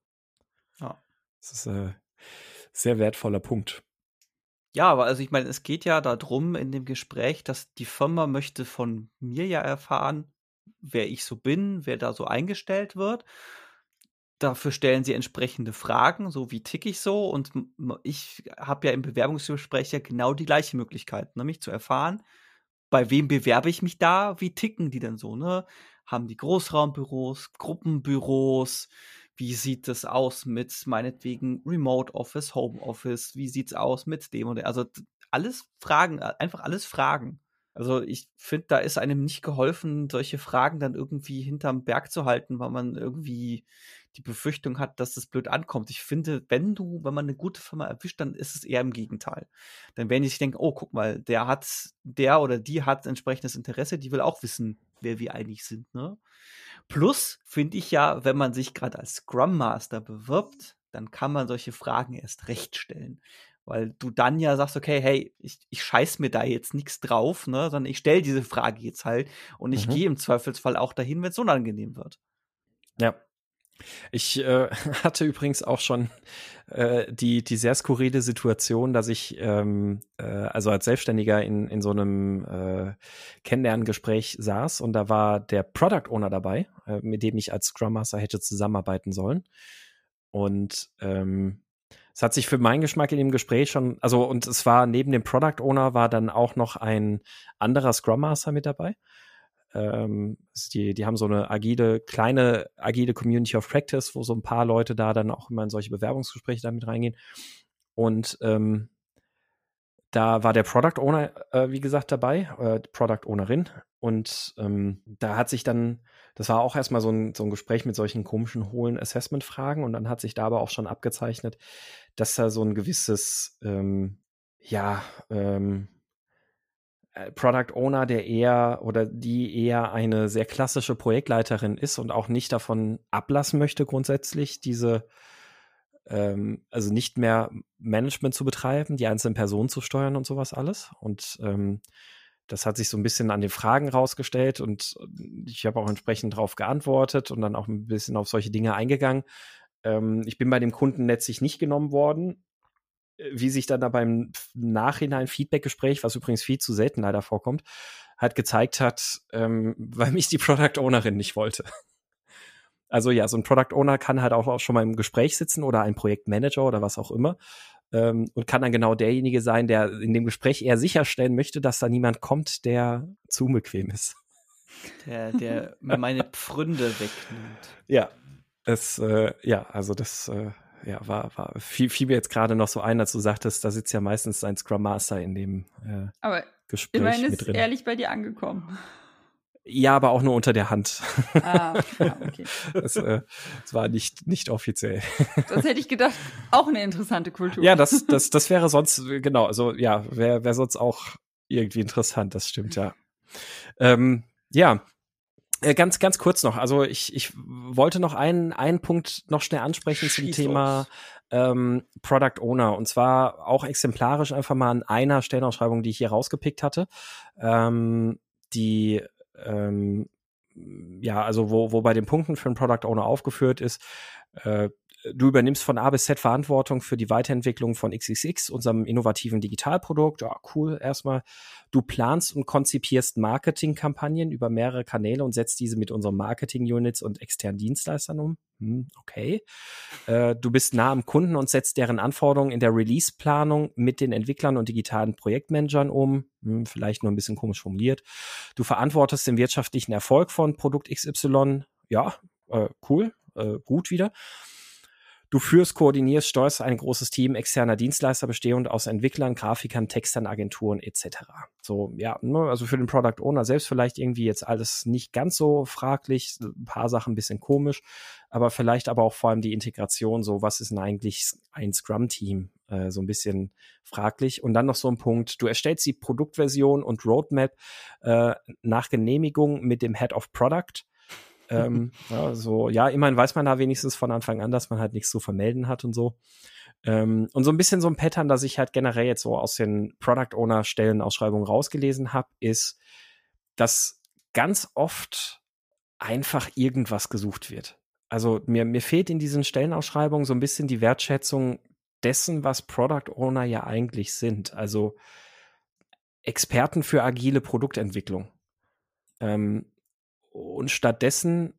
ja. Das ist ein äh, sehr wertvoller Punkt. Ja, aber also ich meine, es geht ja darum in dem Gespräch, dass die Firma möchte von mir ja erfahren, wer ich so bin, wer da so eingestellt wird dafür stellen sie entsprechende Fragen, so wie tick ich so. Und ich habe ja im Bewerbungsgespräch ja genau die gleiche Möglichkeit, nämlich zu erfahren, bei wem bewerbe ich mich da, wie ticken die denn so, ne? Haben die Großraumbüros, Gruppenbüros? Wie sieht es aus mit meinetwegen Remote Office, Home Office? Wie sieht es aus mit dem und? Also alles Fragen, einfach alles Fragen. Also ich finde, da ist einem nicht geholfen, solche Fragen dann irgendwie hinterm Berg zu halten, weil man irgendwie die Befürchtung hat, dass es blöd ankommt. Ich finde, wenn du, wenn man eine gute Firma erwischt, dann ist es eher im Gegenteil. Dann werden die sich denken, oh, guck mal, der hat, der oder die hat entsprechendes Interesse, die will auch wissen, wer wir eigentlich sind, ne? Plus finde ich ja, wenn man sich gerade als Scrum Master bewirbt, dann kann man solche Fragen erst recht stellen weil du dann ja sagst, okay, hey, ich, ich scheiß mir da jetzt nichts drauf, ne, sondern ich stelle diese Frage jetzt halt und ich mhm. gehe im Zweifelsfall auch dahin, wenn es unangenehm wird. Ja. Ich äh, <laughs> hatte übrigens auch schon äh, die, die sehr skurrile Situation, dass ich ähm, äh, also als Selbstständiger in, in so einem äh, Kennenlerngespräch saß und da war der Product Owner dabei, äh, mit dem ich als Scrum Master hätte zusammenarbeiten sollen. Und ähm, es hat sich für meinen Geschmack in dem Gespräch schon, also und es war neben dem Product Owner war dann auch noch ein anderer Scrum Master mit dabei. Ähm, die, die haben so eine agile, kleine, agile Community of Practice, wo so ein paar Leute da dann auch immer in solche Bewerbungsgespräche damit reingehen. Und ähm, da war der Product Owner, äh, wie gesagt, dabei, äh, Product Ownerin. Und ähm, da hat sich dann das war auch erstmal so ein, so ein Gespräch mit solchen komischen, hohlen Assessment-Fragen und dann hat sich da aber auch schon abgezeichnet, dass da so ein gewisses, ähm, ja, ähm, äh, Product Owner, der eher oder die eher eine sehr klassische Projektleiterin ist und auch nicht davon ablassen möchte, grundsätzlich diese, ähm, also nicht mehr Management zu betreiben, die einzelnen Personen zu steuern und sowas alles. Und ähm, das hat sich so ein bisschen an den Fragen rausgestellt und ich habe auch entsprechend darauf geantwortet und dann auch ein bisschen auf solche Dinge eingegangen. Ähm, ich bin bei dem Kunden letztlich nicht genommen worden. Wie sich dann da beim Nachhinein Feedbackgespräch, was übrigens viel zu selten leider vorkommt, halt gezeigt hat, ähm, <laughs> weil mich die Product Ownerin nicht wollte. Also ja, so ein Product Owner kann halt auch, auch schon mal im Gespräch sitzen oder ein Projektmanager oder was auch immer. ähm, und kann dann genau derjenige sein, der in dem Gespräch eher sicherstellen möchte, dass da niemand kommt, der zu unbequem ist. Der, der <laughs> meine Pfründe wegnimmt. Ja, es, äh, ja, also das, äh, ja, war, war fiel, fiel mir jetzt gerade noch so ein, als du sagtest, da sitzt ja meistens ein Scrum Master in dem äh, Aber Gespräch immerhin mit ist drin. ehrlich bei dir angekommen. Ja, aber auch nur unter der Hand. Ah, ja, okay. <laughs> Es, äh, es war nicht, nicht offiziell. Sonst hätte ich gedacht, auch eine interessante Kultur. Ja, das, <laughs> das, das wäre sonst, äh, genau, also ja, wäre wär sonst auch irgendwie interessant, das stimmt, ja. Ähm, ja, ganz, ganz kurz noch. Also ich, ich wollte noch einen, einen Punkt noch schnell ansprechen zum Schieß Thema los. ähm, Product Owner. Und zwar auch exemplarisch einfach mal an einer Stellenausschreibung, die ich hier rausgepickt hatte. Ähm, die ähm, ja, also wo, wo bei den Punkten für einen Product Owner aufgeführt ist, äh, du übernimmst von A bis Z Verantwortung für die Weiterentwicklung von XXX, unserem innovativen Digitalprodukt. Ja, cool, erstmal. Du planst und konzipierst Marketingkampagnen über mehrere Kanäle und setzt diese mit unseren Marketing-Units und externen Dienstleistern um. Hm, okay. Äh, du bist nah am Kunden und setzt deren Anforderungen in der Release-Planung mit den Entwicklern und digitalen Projektmanagern um. Hm, vielleicht nur ein bisschen komisch formuliert. Du verantwortest den wirtschaftlichen Erfolg von Produkt XY. Ja, äh, cool, äh, gut wieder. Du führst, koordinierst, steuerst ein großes Team externer Dienstleister bestehend aus Entwicklern, Grafikern, Textern, Agenturen etc. So, ja, ne, also für den Product Owner selbst vielleicht irgendwie jetzt alles nicht ganz so fraglich, ein paar Sachen ein bisschen komisch, aber vielleicht aber auch vor allem die Integration, so was ist denn eigentlich ein Scrum-Team, äh, so ein bisschen fraglich. Und dann noch so ein Punkt, du erstellst die Produktversion und Roadmap äh, nach Genehmigung mit dem Head of Product ähm, <laughs> ja, so, ja, immerhin weiß man da wenigstens von Anfang an, dass man halt nichts zu vermelden hat und so. Ähm, und so ein bisschen so ein Pattern, das ich halt generell jetzt so aus den Product Owner Stellenausschreibungen rausgelesen habe, ist, dass ganz oft einfach irgendwas gesucht wird. Also mir, mir fehlt in diesen Stellenausschreibungen so ein bisschen die Wertschätzung dessen, was Product Owner ja eigentlich sind. Also Experten für agile Produktentwicklung. Ähm, und stattdessen,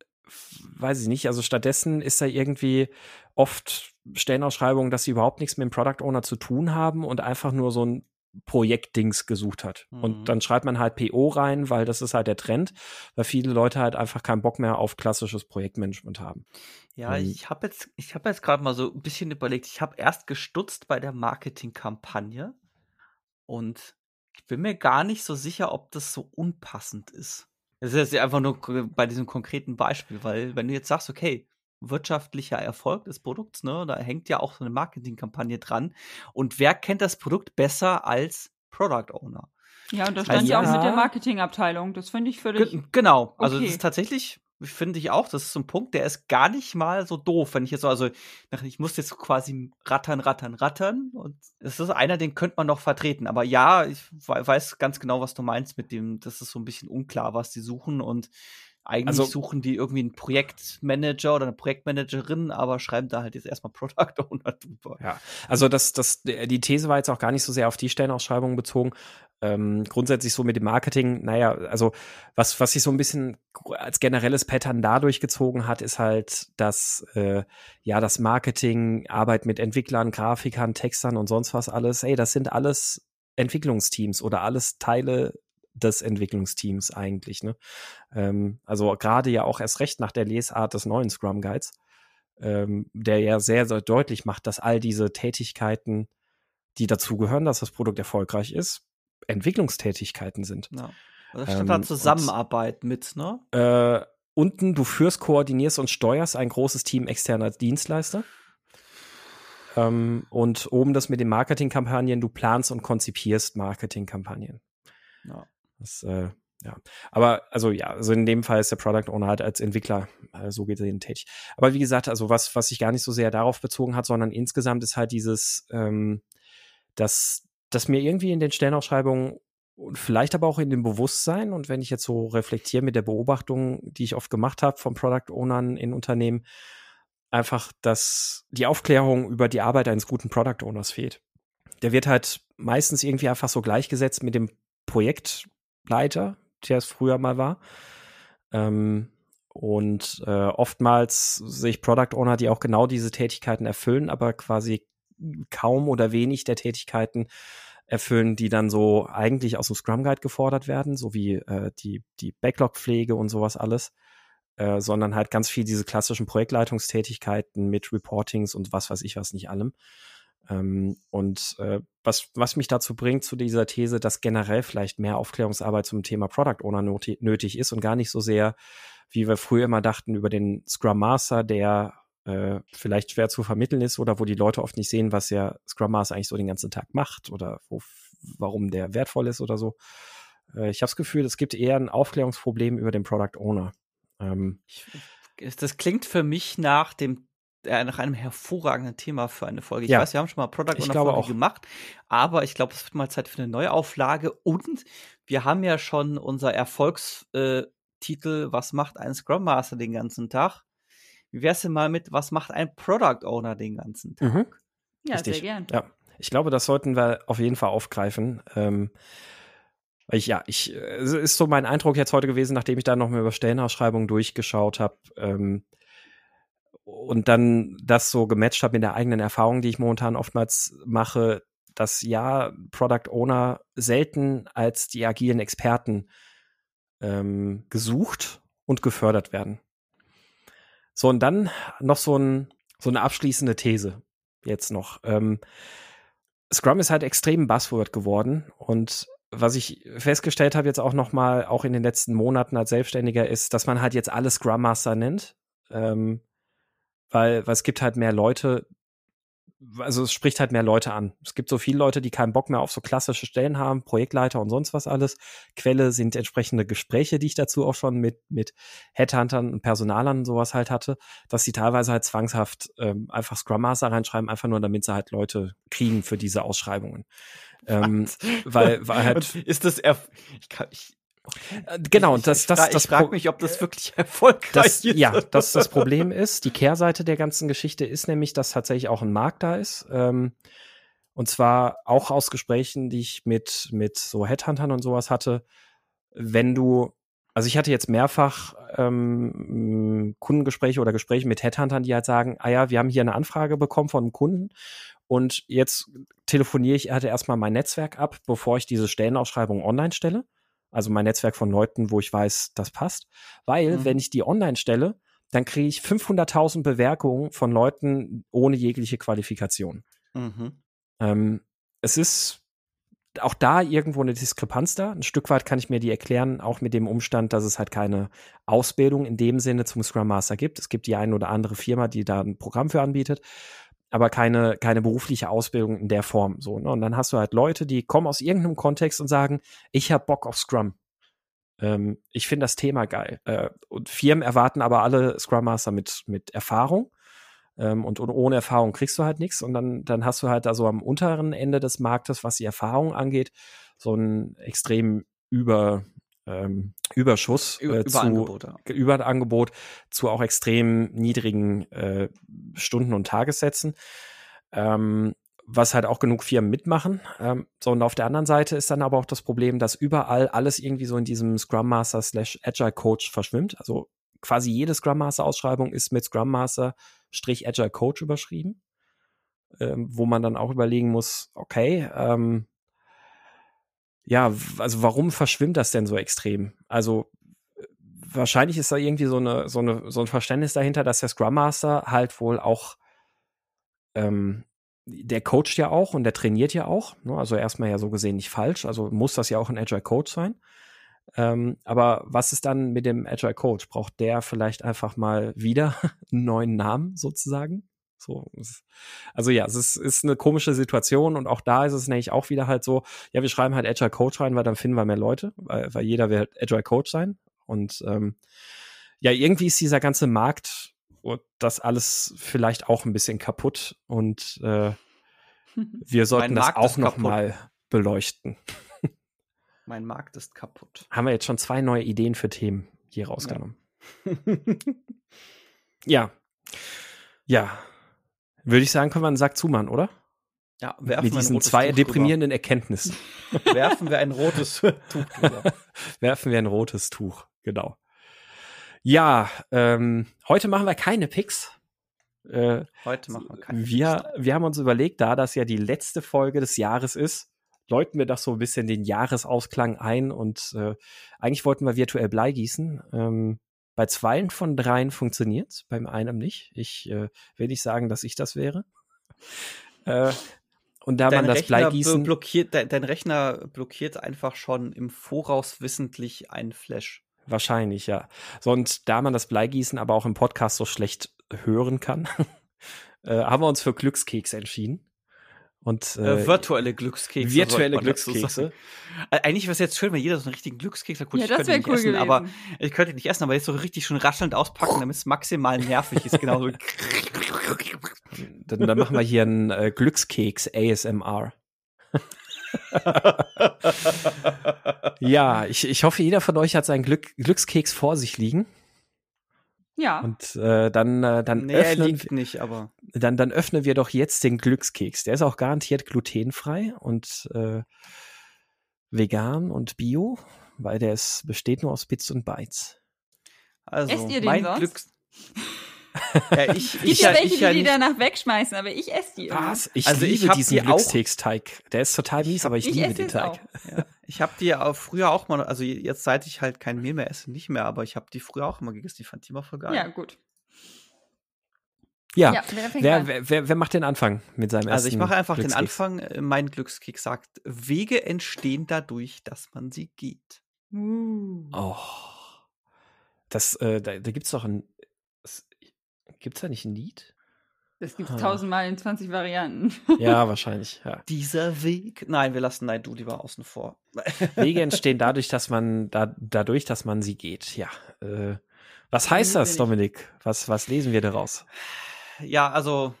weiß ich nicht, also stattdessen ist da irgendwie oft Stellenausschreibungen, dass sie überhaupt nichts mit dem Product Owner zu tun haben und einfach nur so ein Projektdings gesucht hat. Mhm. Und dann schreibt man halt PO rein, weil das ist halt der Trend, weil viele Leute halt einfach keinen Bock mehr auf klassisches Projektmanagement haben. Ja, Ähm, ich habe jetzt, ich habe jetzt gerade mal so ein bisschen überlegt. Ich habe erst gestutzt bei der Marketingkampagne und ich bin mir gar nicht so sicher, ob das so unpassend ist. Das ist jetzt einfach nur bei diesem konkreten Beispiel, weil wenn du jetzt sagst, okay, wirtschaftlicher Erfolg des Produkts, ne, da hängt ja auch so eine Marketingkampagne dran. Und wer kennt das Produkt besser als Product Owner? Ja, und da stand Also ja auch mit der Marketingabteilung. Das finde ich völlig. Ge genau, also okay. das ist tatsächlich, finde ich auch, das ist so ein Punkt, der ist gar nicht mal so doof, wenn ich jetzt so, also ich muss jetzt quasi rattern, rattern, rattern und es ist einer, den könnte man noch vertreten, aber ja, ich we- weiß ganz genau, was du meinst mit dem, das ist so ein bisschen unklar, was die suchen und eigentlich Also- suchen die irgendwie einen Projektmanager oder eine Projektmanagerin, aber schreiben da halt jetzt erstmal Product Owner drüber. Ja, also das, das, die These war jetzt auch gar nicht so sehr auf die Stellenausschreibung bezogen. Ähm, grundsätzlich so mit dem Marketing, naja, also was, was sich so ein bisschen als generelles Pattern dadurch gezogen hat, ist halt, dass äh, ja das Marketing, Arbeit mit Entwicklern, Grafikern, Textern und sonst was alles, ey, das sind alles Entwicklungsteams oder alles Teile des Entwicklungsteams eigentlich, ne? Ähm, also gerade ja auch erst recht nach der Lesart des neuen Scrum Guides ähm, der ja sehr, sehr deutlich macht, dass all diese Tätigkeiten, die dazugehören, dass das Produkt erfolgreich ist, Entwicklungstätigkeiten sind. Ja. Also da Ähm, stand da und- Zusammenarbeit mit, ne? Äh, unten, du führst, koordinierst und steuerst ein großes Team externer Dienstleister. Ähm, und oben das mit den Marketingkampagnen, du planst und konzipierst Marketingkampagnen. Ja. Das, äh, ja. Aber also ja, also in dem Fall ist der Product Owner halt als Entwickler äh, so gesehen tätig. Aber wie gesagt, also was, was sich gar nicht so sehr darauf bezogen hat, sondern insgesamt ist halt dieses, ähm, dass, dass mir irgendwie in den Stellenausschreibungen und vielleicht aber auch in dem Bewusstsein und wenn ich jetzt so reflektiere mit der Beobachtung, die ich oft gemacht habe von Product Ownern in Unternehmen, einfach, dass die Aufklärung über die Arbeit eines guten Product Owners fehlt. Der wird halt meistens irgendwie einfach so gleichgesetzt mit dem Projektleiter, der es früher mal war. Ähm, und äh, oftmals sehe ich Product Owner, die auch genau diese Tätigkeiten erfüllen, aber quasi kaum oder wenig der Tätigkeiten erfüllen, die dann so eigentlich aus dem Scrum Guide gefordert werden, so wie äh, die, die Backlog-Pflege und sowas alles, äh, sondern halt ganz viel diese klassischen Projektleitungstätigkeiten mit Reportings und was weiß ich was nicht allem. Ähm, und äh, was, was mich dazu bringt, zu dieser These, dass generell vielleicht mehr Aufklärungsarbeit zum Thema Product Owner nötig ist und gar nicht so sehr, wie wir früher immer dachten, über den Scrum Master, der äh, vielleicht schwer zu vermitteln ist oder wo die Leute oft nicht sehen, was der Scrum Master eigentlich so den ganzen Tag macht oder wo, warum der wertvoll ist oder so. Äh, ich habe das Gefühl, es gibt eher ein Aufklärungsproblem über den Product Owner. Ähm, das klingt für mich nach dem äh, nach einem hervorragenden Thema für eine Folge. Ich ja. weiß, wir haben schon mal Product Owner Folge auch. gemacht, aber ich glaube, es wird mal Zeit für eine Neuauflage und wir haben ja schon unser Erfolgstitel, äh, was macht ein Scrum Master den ganzen Tag? Wie wär's denn mal mit, was macht ein Product Owner den ganzen Tag? Mhm. Ja, Richtig. sehr gern. Ja, ich glaube, das sollten wir auf jeden Fall aufgreifen. Ähm, ich, ja, ich, es ist so mein Eindruck jetzt heute gewesen, nachdem ich da noch mal über Stellenausschreibungen durchgeschaut habe, ähm, und dann das so gematcht habe in der eigenen Erfahrung, die ich momentan oftmals mache, dass ja Product Owner selten als die agilen Experten ähm, gesucht und gefördert werden. So, und dann noch so, ein, so eine abschließende These jetzt noch. Ähm, Scrum ist halt extrem Buzzword geworden und was ich festgestellt habe jetzt auch noch mal, auch in den letzten Monaten als Selbstständiger, ist, dass man halt jetzt alle Scrum Master nennt. Ähm, weil, weil es gibt halt mehr Leute, also es spricht halt mehr Leute an. Es gibt so viele Leute, die keinen Bock mehr auf so klassische Stellen haben, Projektleiter und sonst was alles. Quelle sind entsprechende Gespräche, die ich dazu auch schon mit, mit Headhuntern und Personalern und sowas halt hatte, dass sie teilweise halt zwangshaft ähm, einfach Scrum Master reinschreiben, einfach nur damit sie halt Leute kriegen für diese Ausschreibungen. Ähm, weil, weil <laughs> halt. Und ist das, ich kann, ich, genau, ich, das, das, ich, das, ich frage mich, ob das wirklich <laughs> erfolgreich das, ist. Ja, das das Problem ist. Die Kehrseite der ganzen Geschichte ist nämlich, dass tatsächlich auch ein Markt da ist. Ähm, und zwar auch aus Gesprächen, die ich mit, mit so Headhuntern und sowas hatte. Wenn du, also ich hatte jetzt mehrfach ähm, Kundengespräche oder Gespräche mit Headhuntern, die halt sagen, ah ja, wir haben hier eine Anfrage bekommen von einem Kunden und jetzt telefoniere ich hatte erstmal mein Netzwerk ab, bevor ich diese Stellenausschreibung online stelle also mein Netzwerk von Leuten, wo ich weiß, das passt. Weil, mhm. wenn ich die online stelle, dann kriege ich 500.000 Bewerkungen von Leuten ohne jegliche Qualifikation. Mhm. Ähm, es ist auch da irgendwo eine Diskrepanz da. Ein Stück weit kann ich mir die erklären, auch mit dem Umstand, dass es halt keine Ausbildung in dem Sinne zum Scrum Master gibt. Es gibt die eine oder andere Firma, die da ein Programm für anbietet aber keine, keine berufliche Ausbildung in der Form. So, ne? Und dann hast du halt Leute, die kommen aus irgendeinem Kontext und sagen, ich habe Bock auf Scrum. Ähm, ich finde das Thema geil. Äh, und Firmen erwarten aber alle Scrum Master mit, mit Erfahrung. Ähm, und, und, ohne Erfahrung kriegst du halt nichts. Und dann, dann hast du halt also am unteren Ende des Marktes, was die Erfahrung angeht, so ein extrem über, ähm, Überschuss äh, zu Überangebot, ja. Überangebot zu auch extrem niedrigen äh, Stunden- und Tagessätzen. Ähm, was halt auch genug Firmen mitmachen. Ähm, so, und auf der anderen Seite ist dann aber auch das Problem, dass überall alles irgendwie so in diesem Scrum Master slash Agile Coach verschwimmt. Also quasi jede Scrum Master Ausschreibung ist mit Scrum Master Strich Agile Coach überschrieben, ähm, wo man dann auch überlegen muss, okay, ähm, ja, also warum verschwimmt das denn so extrem? Also wahrscheinlich ist da irgendwie so eine, so eine, so ein Verständnis dahinter, dass der Scrum Master halt wohl auch, ähm, der coacht ja auch und der trainiert ja auch. Ne? Also erstmal ja so gesehen nicht falsch. Also muss das ja auch ein Agile Coach sein. Ähm, aber was ist dann mit dem Agile Coach? Braucht der vielleicht einfach mal wieder <laughs> einen neuen Namen sozusagen? So, also ja, es ist, ist eine komische Situation und auch da ist es nämlich auch wieder halt so, ja, wir schreiben halt Agile Coach rein, weil dann finden wir mehr Leute, weil, weil jeder will Agile Coach sein. Und ähm, ja, irgendwie ist dieser ganze Markt und das alles vielleicht auch ein bisschen kaputt und äh, <laughs> wir sollten das auch noch kaputt. mal beleuchten. mein Markt ist kaputt. Haben wir jetzt schon zwei neue Ideen für Themen hier rausgenommen. <laughs> ja. ja. Würde ich sagen, können wir einen Sack zumachen, oder? Ja, werfen Mit diesen zwei Tuch deprimierenden drüber. Erkenntnissen. <laughs> <laughs> werfen wir ein rotes Tuch drüber. <laughs> werfen wir ein rotes Tuch, genau. Ja, ähm, heute machen wir keine Picks. Äh, Heute machen wir keine wir, wir haben uns überlegt, da das ja die letzte Folge des Jahres ist, läuten wir doch so ein bisschen den Jahresausklang ein und äh, eigentlich wollten wir virtuell Blei gießen. Ähm, bei zweien von dreien funktioniert beim einen nicht. Ich äh, will nicht sagen, dass ich das wäre. Äh, und da Dein man das Rechner Bleigießen. blockiert, dein, dein Rechner blockiert einfach schon im Voraus wissentlich einen Flash. Wahrscheinlich, ja. So, und da man das Bleigießen aber auch im Podcast so schlecht hören kann, <laughs> äh, haben wir uns für Glückskeks entschieden. Und äh, Äh, virtuelle Glückskekse. virtuelle Glückskekse. Äh, Eigentlich wäre es jetzt schön, wenn jeder so einen richtigen Glückskeks hat. Gut, Ja, ich das könnte ihn nicht cool essen, gewesen. aber ich könnte ihn nicht essen, aber jetzt so richtig schon raschelnd auspacken, damit es maximal nervig ist. Genau so. <laughs> <laughs> dann, dann machen wir hier einen äh, Glückskeks ASMR. <laughs> Ja, ich, ich hoffe, jeder von euch hat seinen Glück, Glückskeks vor sich liegen. Ja. Und äh, dann, äh, dann, nee, er öffnen, liegt nicht, aber. dann, dann öffnen wir doch jetzt den Glückskeks. Der ist auch garantiert glutenfrei und äh, vegan und bio, weil der ist, besteht nur aus Bits und Bytes. Also, Esst ihr den mein sonst? Glücks. <laughs> ja, ich, Gibt ich, ja welche, ich die die danach wegschmeißen, aber ich esse die immer. Was? Ich Also ich liebe hab diesen Glückskeksteig. Der ist total mies, aber ich, Ich liebe den es Teig. auch. Ja, <laughs> ich habe die auch früher auch mal, also jetzt seit ich halt kein Mehl mehr esse, nicht mehr, aber ich habe die früher auch immer gegessen. Die fand ich immer voll geil. Ja, gut. Ja. Ja, wer Wer, wer, wer, macht den Anfang mit seinem ersten Also ich mache einfach den? Anfang. Äh, Mein Glückskeks sagt, Wege entstehen dadurch, dass man sie geht. Uh. Oh. Das, äh, da, da gibt's doch ein. Es, gibt's da nicht ein Lied? Das gibt's Ah. tausendmal in 20 Varianten. <laughs> Ja, wahrscheinlich, ja. Dieser Weg. Nein, wir lassen Nein, du lieber außen vor. <laughs> Wege entstehen dadurch, dass man, da, dadurch, dass man sie geht. Ja. Äh, was heißt das. Dominik? Was, was lesen wir daraus? Ja, also,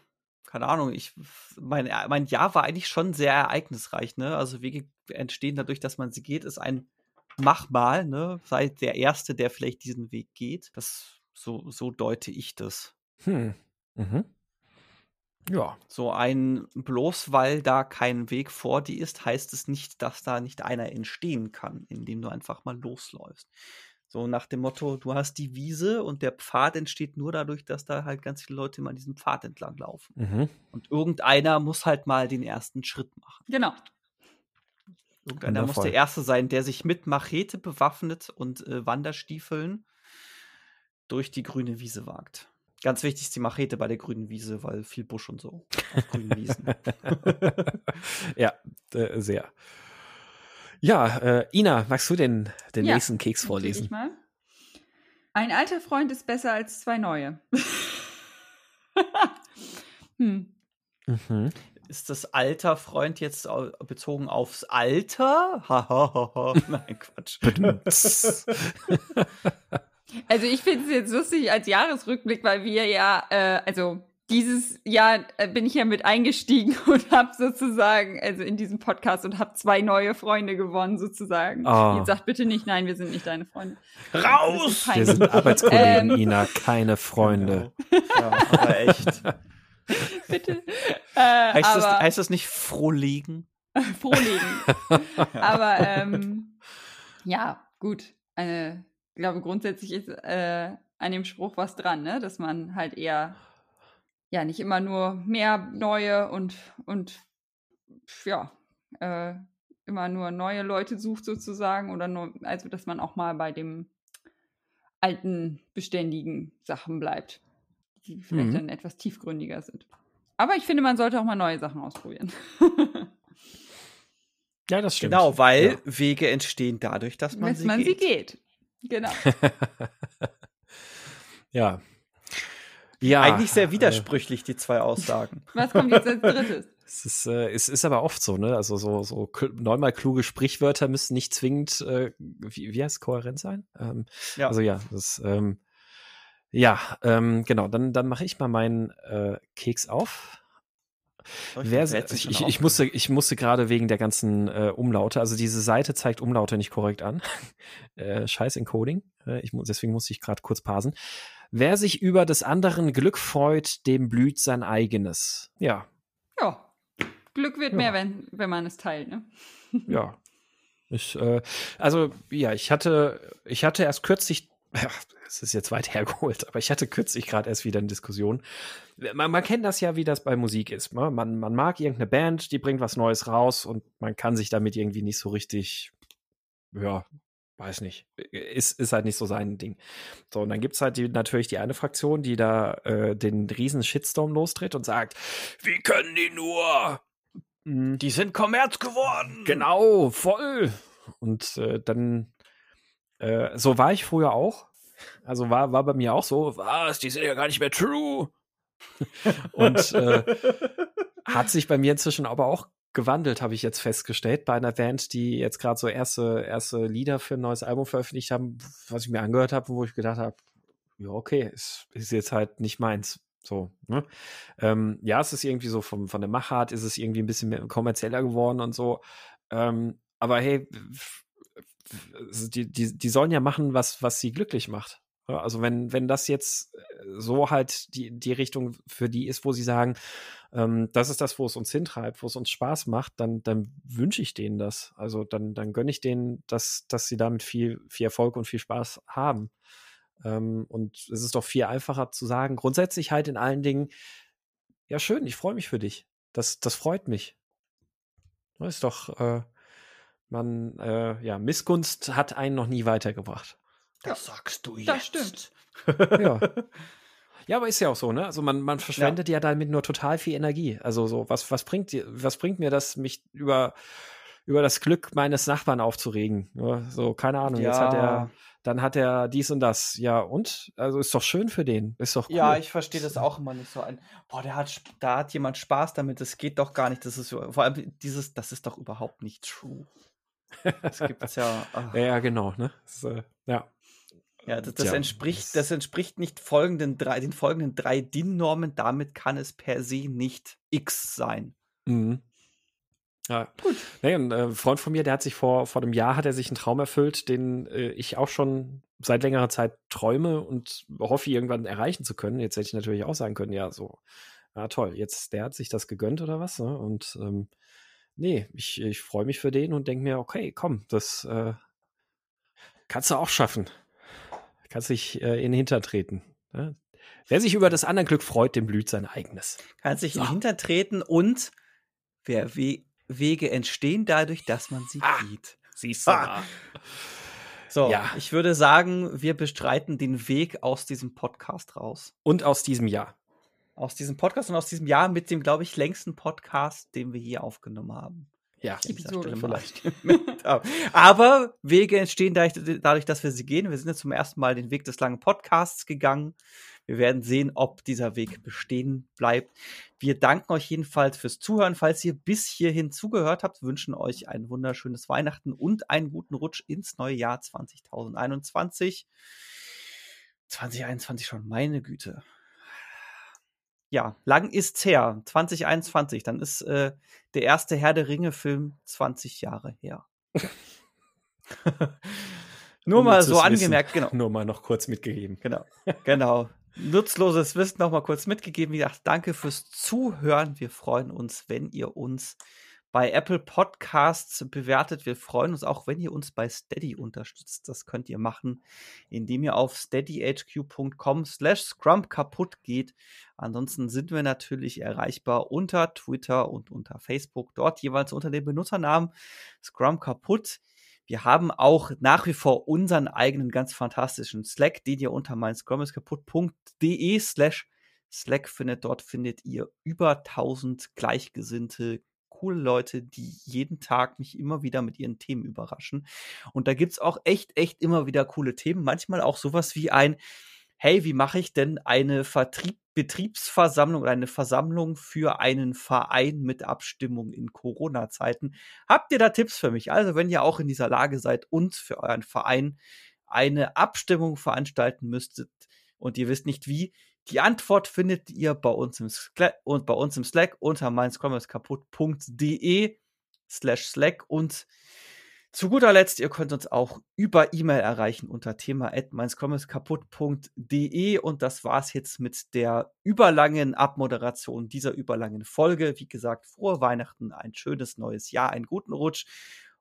keine Ahnung, ich, mein, mein Jahr war eigentlich schon sehr ereignisreich, ne? Also Wege entstehen dadurch, dass man sie geht, ist ein Mach mal, ne? Sei der Erste, der vielleicht diesen Weg geht. Das, so, so deute ich das. Hm. Mhm. Ja. So ein, bloß weil da kein Weg vor dir ist, heißt es nicht, dass da nicht einer entstehen kann, indem du einfach mal losläufst. So nach dem Motto, du hast die Wiese und der Pfad entsteht nur dadurch, dass da halt ganz viele Leute mal diesen Pfad entlang laufen. Mhm. Und irgendeiner muss halt mal den ersten Schritt machen. genau. Irgendeiner muss Wundervoll. der Erste sein, der sich mit Machete bewaffnet und äh, Wanderstiefeln durch die grüne Wiese wagt. Ganz wichtig ist die Machete bei der grünen Wiese, weil viel Busch und so auf grünen Wiesen. <laughs> ja, äh, sehr. Ja, äh, Ina, magst du den, den Ja, nächsten Keks vorlesen? Ich mal. Ein alter Freund ist besser als zwei neue. <laughs> hm. Mhm. Ist das Alter Freund jetzt bezogen aufs Alter? Hahaha. Nein, Quatsch. <laughs> Also ich finde es jetzt lustig als Jahresrückblick, weil wir ja, äh, also dieses Jahr äh, bin ich ja mit eingestiegen <laughs> und habe sozusagen, also in diesem Podcast und habe zwei neue Freunde gewonnen sozusagen. Oh. Jetzt sag bitte nicht, nein, wir sind nicht deine Freunde. Raus! Das Wir sind Arbeitskollegen, Ähm. Ina, keine Freunde. Ja, aber echt. <laughs> bitte. Äh, Heißt, das, aber heißt das nicht frohlegen? <laughs> frohlegen. aber ähm, ja, gut. Ich glaube, grundsätzlich ist äh, an dem Spruch was dran, ne? dass man halt eher ja nicht immer nur mehr neue und und ja äh, immer nur neue Leute sucht sozusagen oder nur, also dass man auch mal bei dem alten beständigen Sachen bleibt, die vielleicht Mhm. dann etwas tiefgründiger sind. Aber ich finde, man sollte auch mal neue Sachen ausprobieren. Ja, das stimmt. Genau, weil Ja. Wege entstehen dadurch, dass man, Dass sie, man geht. sie geht. Genau. <laughs> ja. Ja. Eigentlich sehr äh, widersprüchlich, die zwei Aussagen. <laughs> Was kommt jetzt als drittes? <laughs> Es ist, äh, es ist aber oft so, ne? Also so, so neunmal kluge Sprichwörter müssen nicht zwingend, äh, wie, wie heißt es, kohärent sein? Ähm, Ja. Also ja, das, ähm, ja, ähm, genau, dann, dann mache ich mal meinen äh, Keks auf. Wer, ich, ich, ich musste, ich musste gerade wegen der ganzen äh, Umlaute, also diese Seite zeigt Umlaute nicht korrekt an. <laughs> äh, scheiß Encoding. Äh, ich, deswegen musste ich gerade kurz parsen. Wer sich über des anderen Glück freut, dem blüht sein eigenes. Ja, Ja. Glück wird Ja. mehr, wenn, wenn man es teilt, ne? ja. <laughs> Ich, äh, also ja, ich hatte, ich hatte erst kürzlich es ist jetzt weit <laughs> hergeholt, aber ich hatte kürzlich gerade erst wieder eine Diskussion. Man, man, kennt das ja, wie das bei Musik ist. Ne? Man, man mag irgendeine Band, die bringt was Neues raus und man kann sich damit irgendwie nicht so richtig, ja, weiß nicht, ist, ist halt nicht so sein Ding. So, und dann gibt's halt die, natürlich die eine Fraktion, die da äh, den riesen Shitstorm lostritt und sagt, wie können die nur? Hm. Die sind Kommerz geworden. Genau, voll. Und äh, dann, äh, so war ich früher auch. Also war, war bei mir auch so, was, die sind ja gar nicht mehr true. und äh, hat sich bei mir inzwischen aber auch gewandelt, habe ich jetzt festgestellt, bei einer Band, die jetzt gerade so erste, erste Lieder für ein neues Album veröffentlicht haben, was ich mir angehört habe, wo ich gedacht habe, ja, okay, ist, ist jetzt halt nicht meins. So, ne? ähm, ja, es ist irgendwie so vom, von der Machart ist es irgendwie ein bisschen kommerzieller geworden und so. Ähm, aber hey, die, die, die sollen ja machen, was, was sie glücklich macht. Also wenn, wenn das jetzt äh, so halt die, die Richtung für die ist, wo sie sagen, ähm, das ist das, wo es uns hintreibt, wo es uns Spaß macht, dann, dann wünsche ich denen das. Also dann, dann gönne ich denen, dass, dass sie damit viel, viel Erfolg und viel Spaß haben. Ähm, und es ist doch viel einfacher zu sagen, grundsätzlich halt in allen Dingen, ja schön, ich freue mich für dich. Das, das freut mich. Das ist doch, äh, man, äh, ja, Missgunst hat einen noch nie weitergebracht. Das ja, sagst du jetzt. Das stimmt. <laughs> ja. Ja, aber ist ja auch so, ne? Also man, man verschwendet ja. ja damit nur total viel Energie. Also so, was, was bringt dir, was bringt mir das, mich über, über das Glück meines Nachbarn aufzuregen? Ja, so, keine Ahnung, ja. jetzt hat er, dann hat er dies und das. Ja, und? Also ist doch schön für den. Ist doch cool. Ja, ich verstehe das auch immer nicht so ein. Boah, der hat, da hat jemand Spaß damit, das geht doch gar nicht. Das ist vor allem dieses, das ist doch überhaupt nicht true. Das gibt's ja. Ach. Ja, genau, ne? Das, äh, ja. Ja, das, das Tja, entspricht, das entspricht nicht folgenden drei, den folgenden drei DIN-Normen. Damit kann es per se nicht X sein. Mhm. Ja, gut. Nee, ein äh, Freund von mir, der hat sich vor, vor einem Jahr hat er sich einen Traum erfüllt, den äh, ich auch schon seit längerer Zeit träume und hoffe, irgendwann erreichen zu können. Jetzt hätte ich natürlich auch sagen können, ja, so, ja toll, jetzt, der hat sich das gegönnt oder was, ne? Und ähm, nee, ich, ich freue mich für den und denke mir, okay, komm, das äh, kannst du auch schaffen. Kannst dich äh, in den Hintern treten. Ne? Wer sich über das andere Glück freut, dem blüht sein eigenes. Kannst sich so. in den Hintern treten und wer We Wege entstehen dadurch, dass man sie ah, geht. Siehst du ah. So, ja. ich würde sagen, wir bestreiten den Weg aus diesem Podcast raus. Und aus diesem Jahr. Aus diesem Podcast und aus diesem Jahr mit dem, glaube ich, längsten Podcast, den wir hier aufgenommen haben. Ja, Episode vielleicht. <laughs> Aber Wege entstehen dadurch, dass wir sie gehen. Wir sind jetzt zum ersten Mal den Weg des langen Podcasts gegangen. Wir werden sehen, ob dieser Weg bestehen bleibt. Wir danken euch jedenfalls fürs Zuhören. Falls ihr bis hierhin zugehört habt, wünschen euch ein wunderschönes Weihnachten und einen guten Rutsch ins neue Jahr 2021. 2021 schon, meine Güte ja, lang ist's her, 2021, dann ist äh, der erste Herr der Ringe-Film 20 Jahre her. <laughs> Nur mal so angemerkt, Wissen. genau. <laughs> Nur mal noch kurz mitgegeben. Genau, genau. Nutzloses Wissen noch mal kurz mitgegeben. Wie gesagt, danke fürs Zuhören. Wir freuen uns, wenn ihr uns bei Apple Podcasts bewertet. Wir freuen uns auch, wenn ihr uns bei Steady unterstützt. Das könnt ihr machen, indem ihr auf steadyhq.com slash scrum kaputt geht. Ansonsten sind wir natürlich erreichbar unter Twitter und unter Facebook, dort jeweils unter dem Benutzernamen Scrum kaputt. Wir haben auch nach wie vor unseren eigenen ganz fantastischen Slack, den ihr unter mein kaputt.de slash Slack findet. Dort findet ihr über 1000 gleichgesinnte coole Leute, die jeden Tag mich immer wieder mit ihren Themen überraschen. Und da gibt es auch echt, echt immer wieder coole Themen. Manchmal auch sowas wie ein, hey, wie mache ich denn eine Vertrieb Betriebsversammlung oder eine Versammlung für einen Verein mit Abstimmung in Corona-Zeiten? Habt ihr da Tipps für mich? Also, wenn ihr auch in dieser Lage seid und für euren Verein eine Abstimmung veranstalten müsstet und ihr wisst nicht wie, die Antwort findet ihr bei uns im Slack, und bei uns im Slack unter meinscrummerskaputt.de slash Slack und zu guter Letzt, ihr könnt uns auch über E-Mail erreichen unter thema kaputt.de und das war's jetzt mit der überlangen Abmoderation dieser überlangen Folge. Wie gesagt, frohe Weihnachten, ein schönes neues Jahr, einen guten Rutsch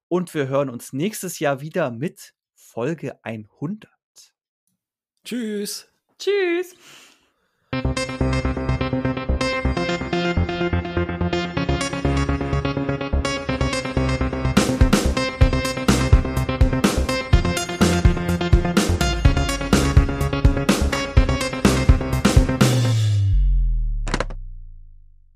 und wir hören uns nächstes Jahr wieder mit Folge 100. Tschüss. Tschüss. Thank you.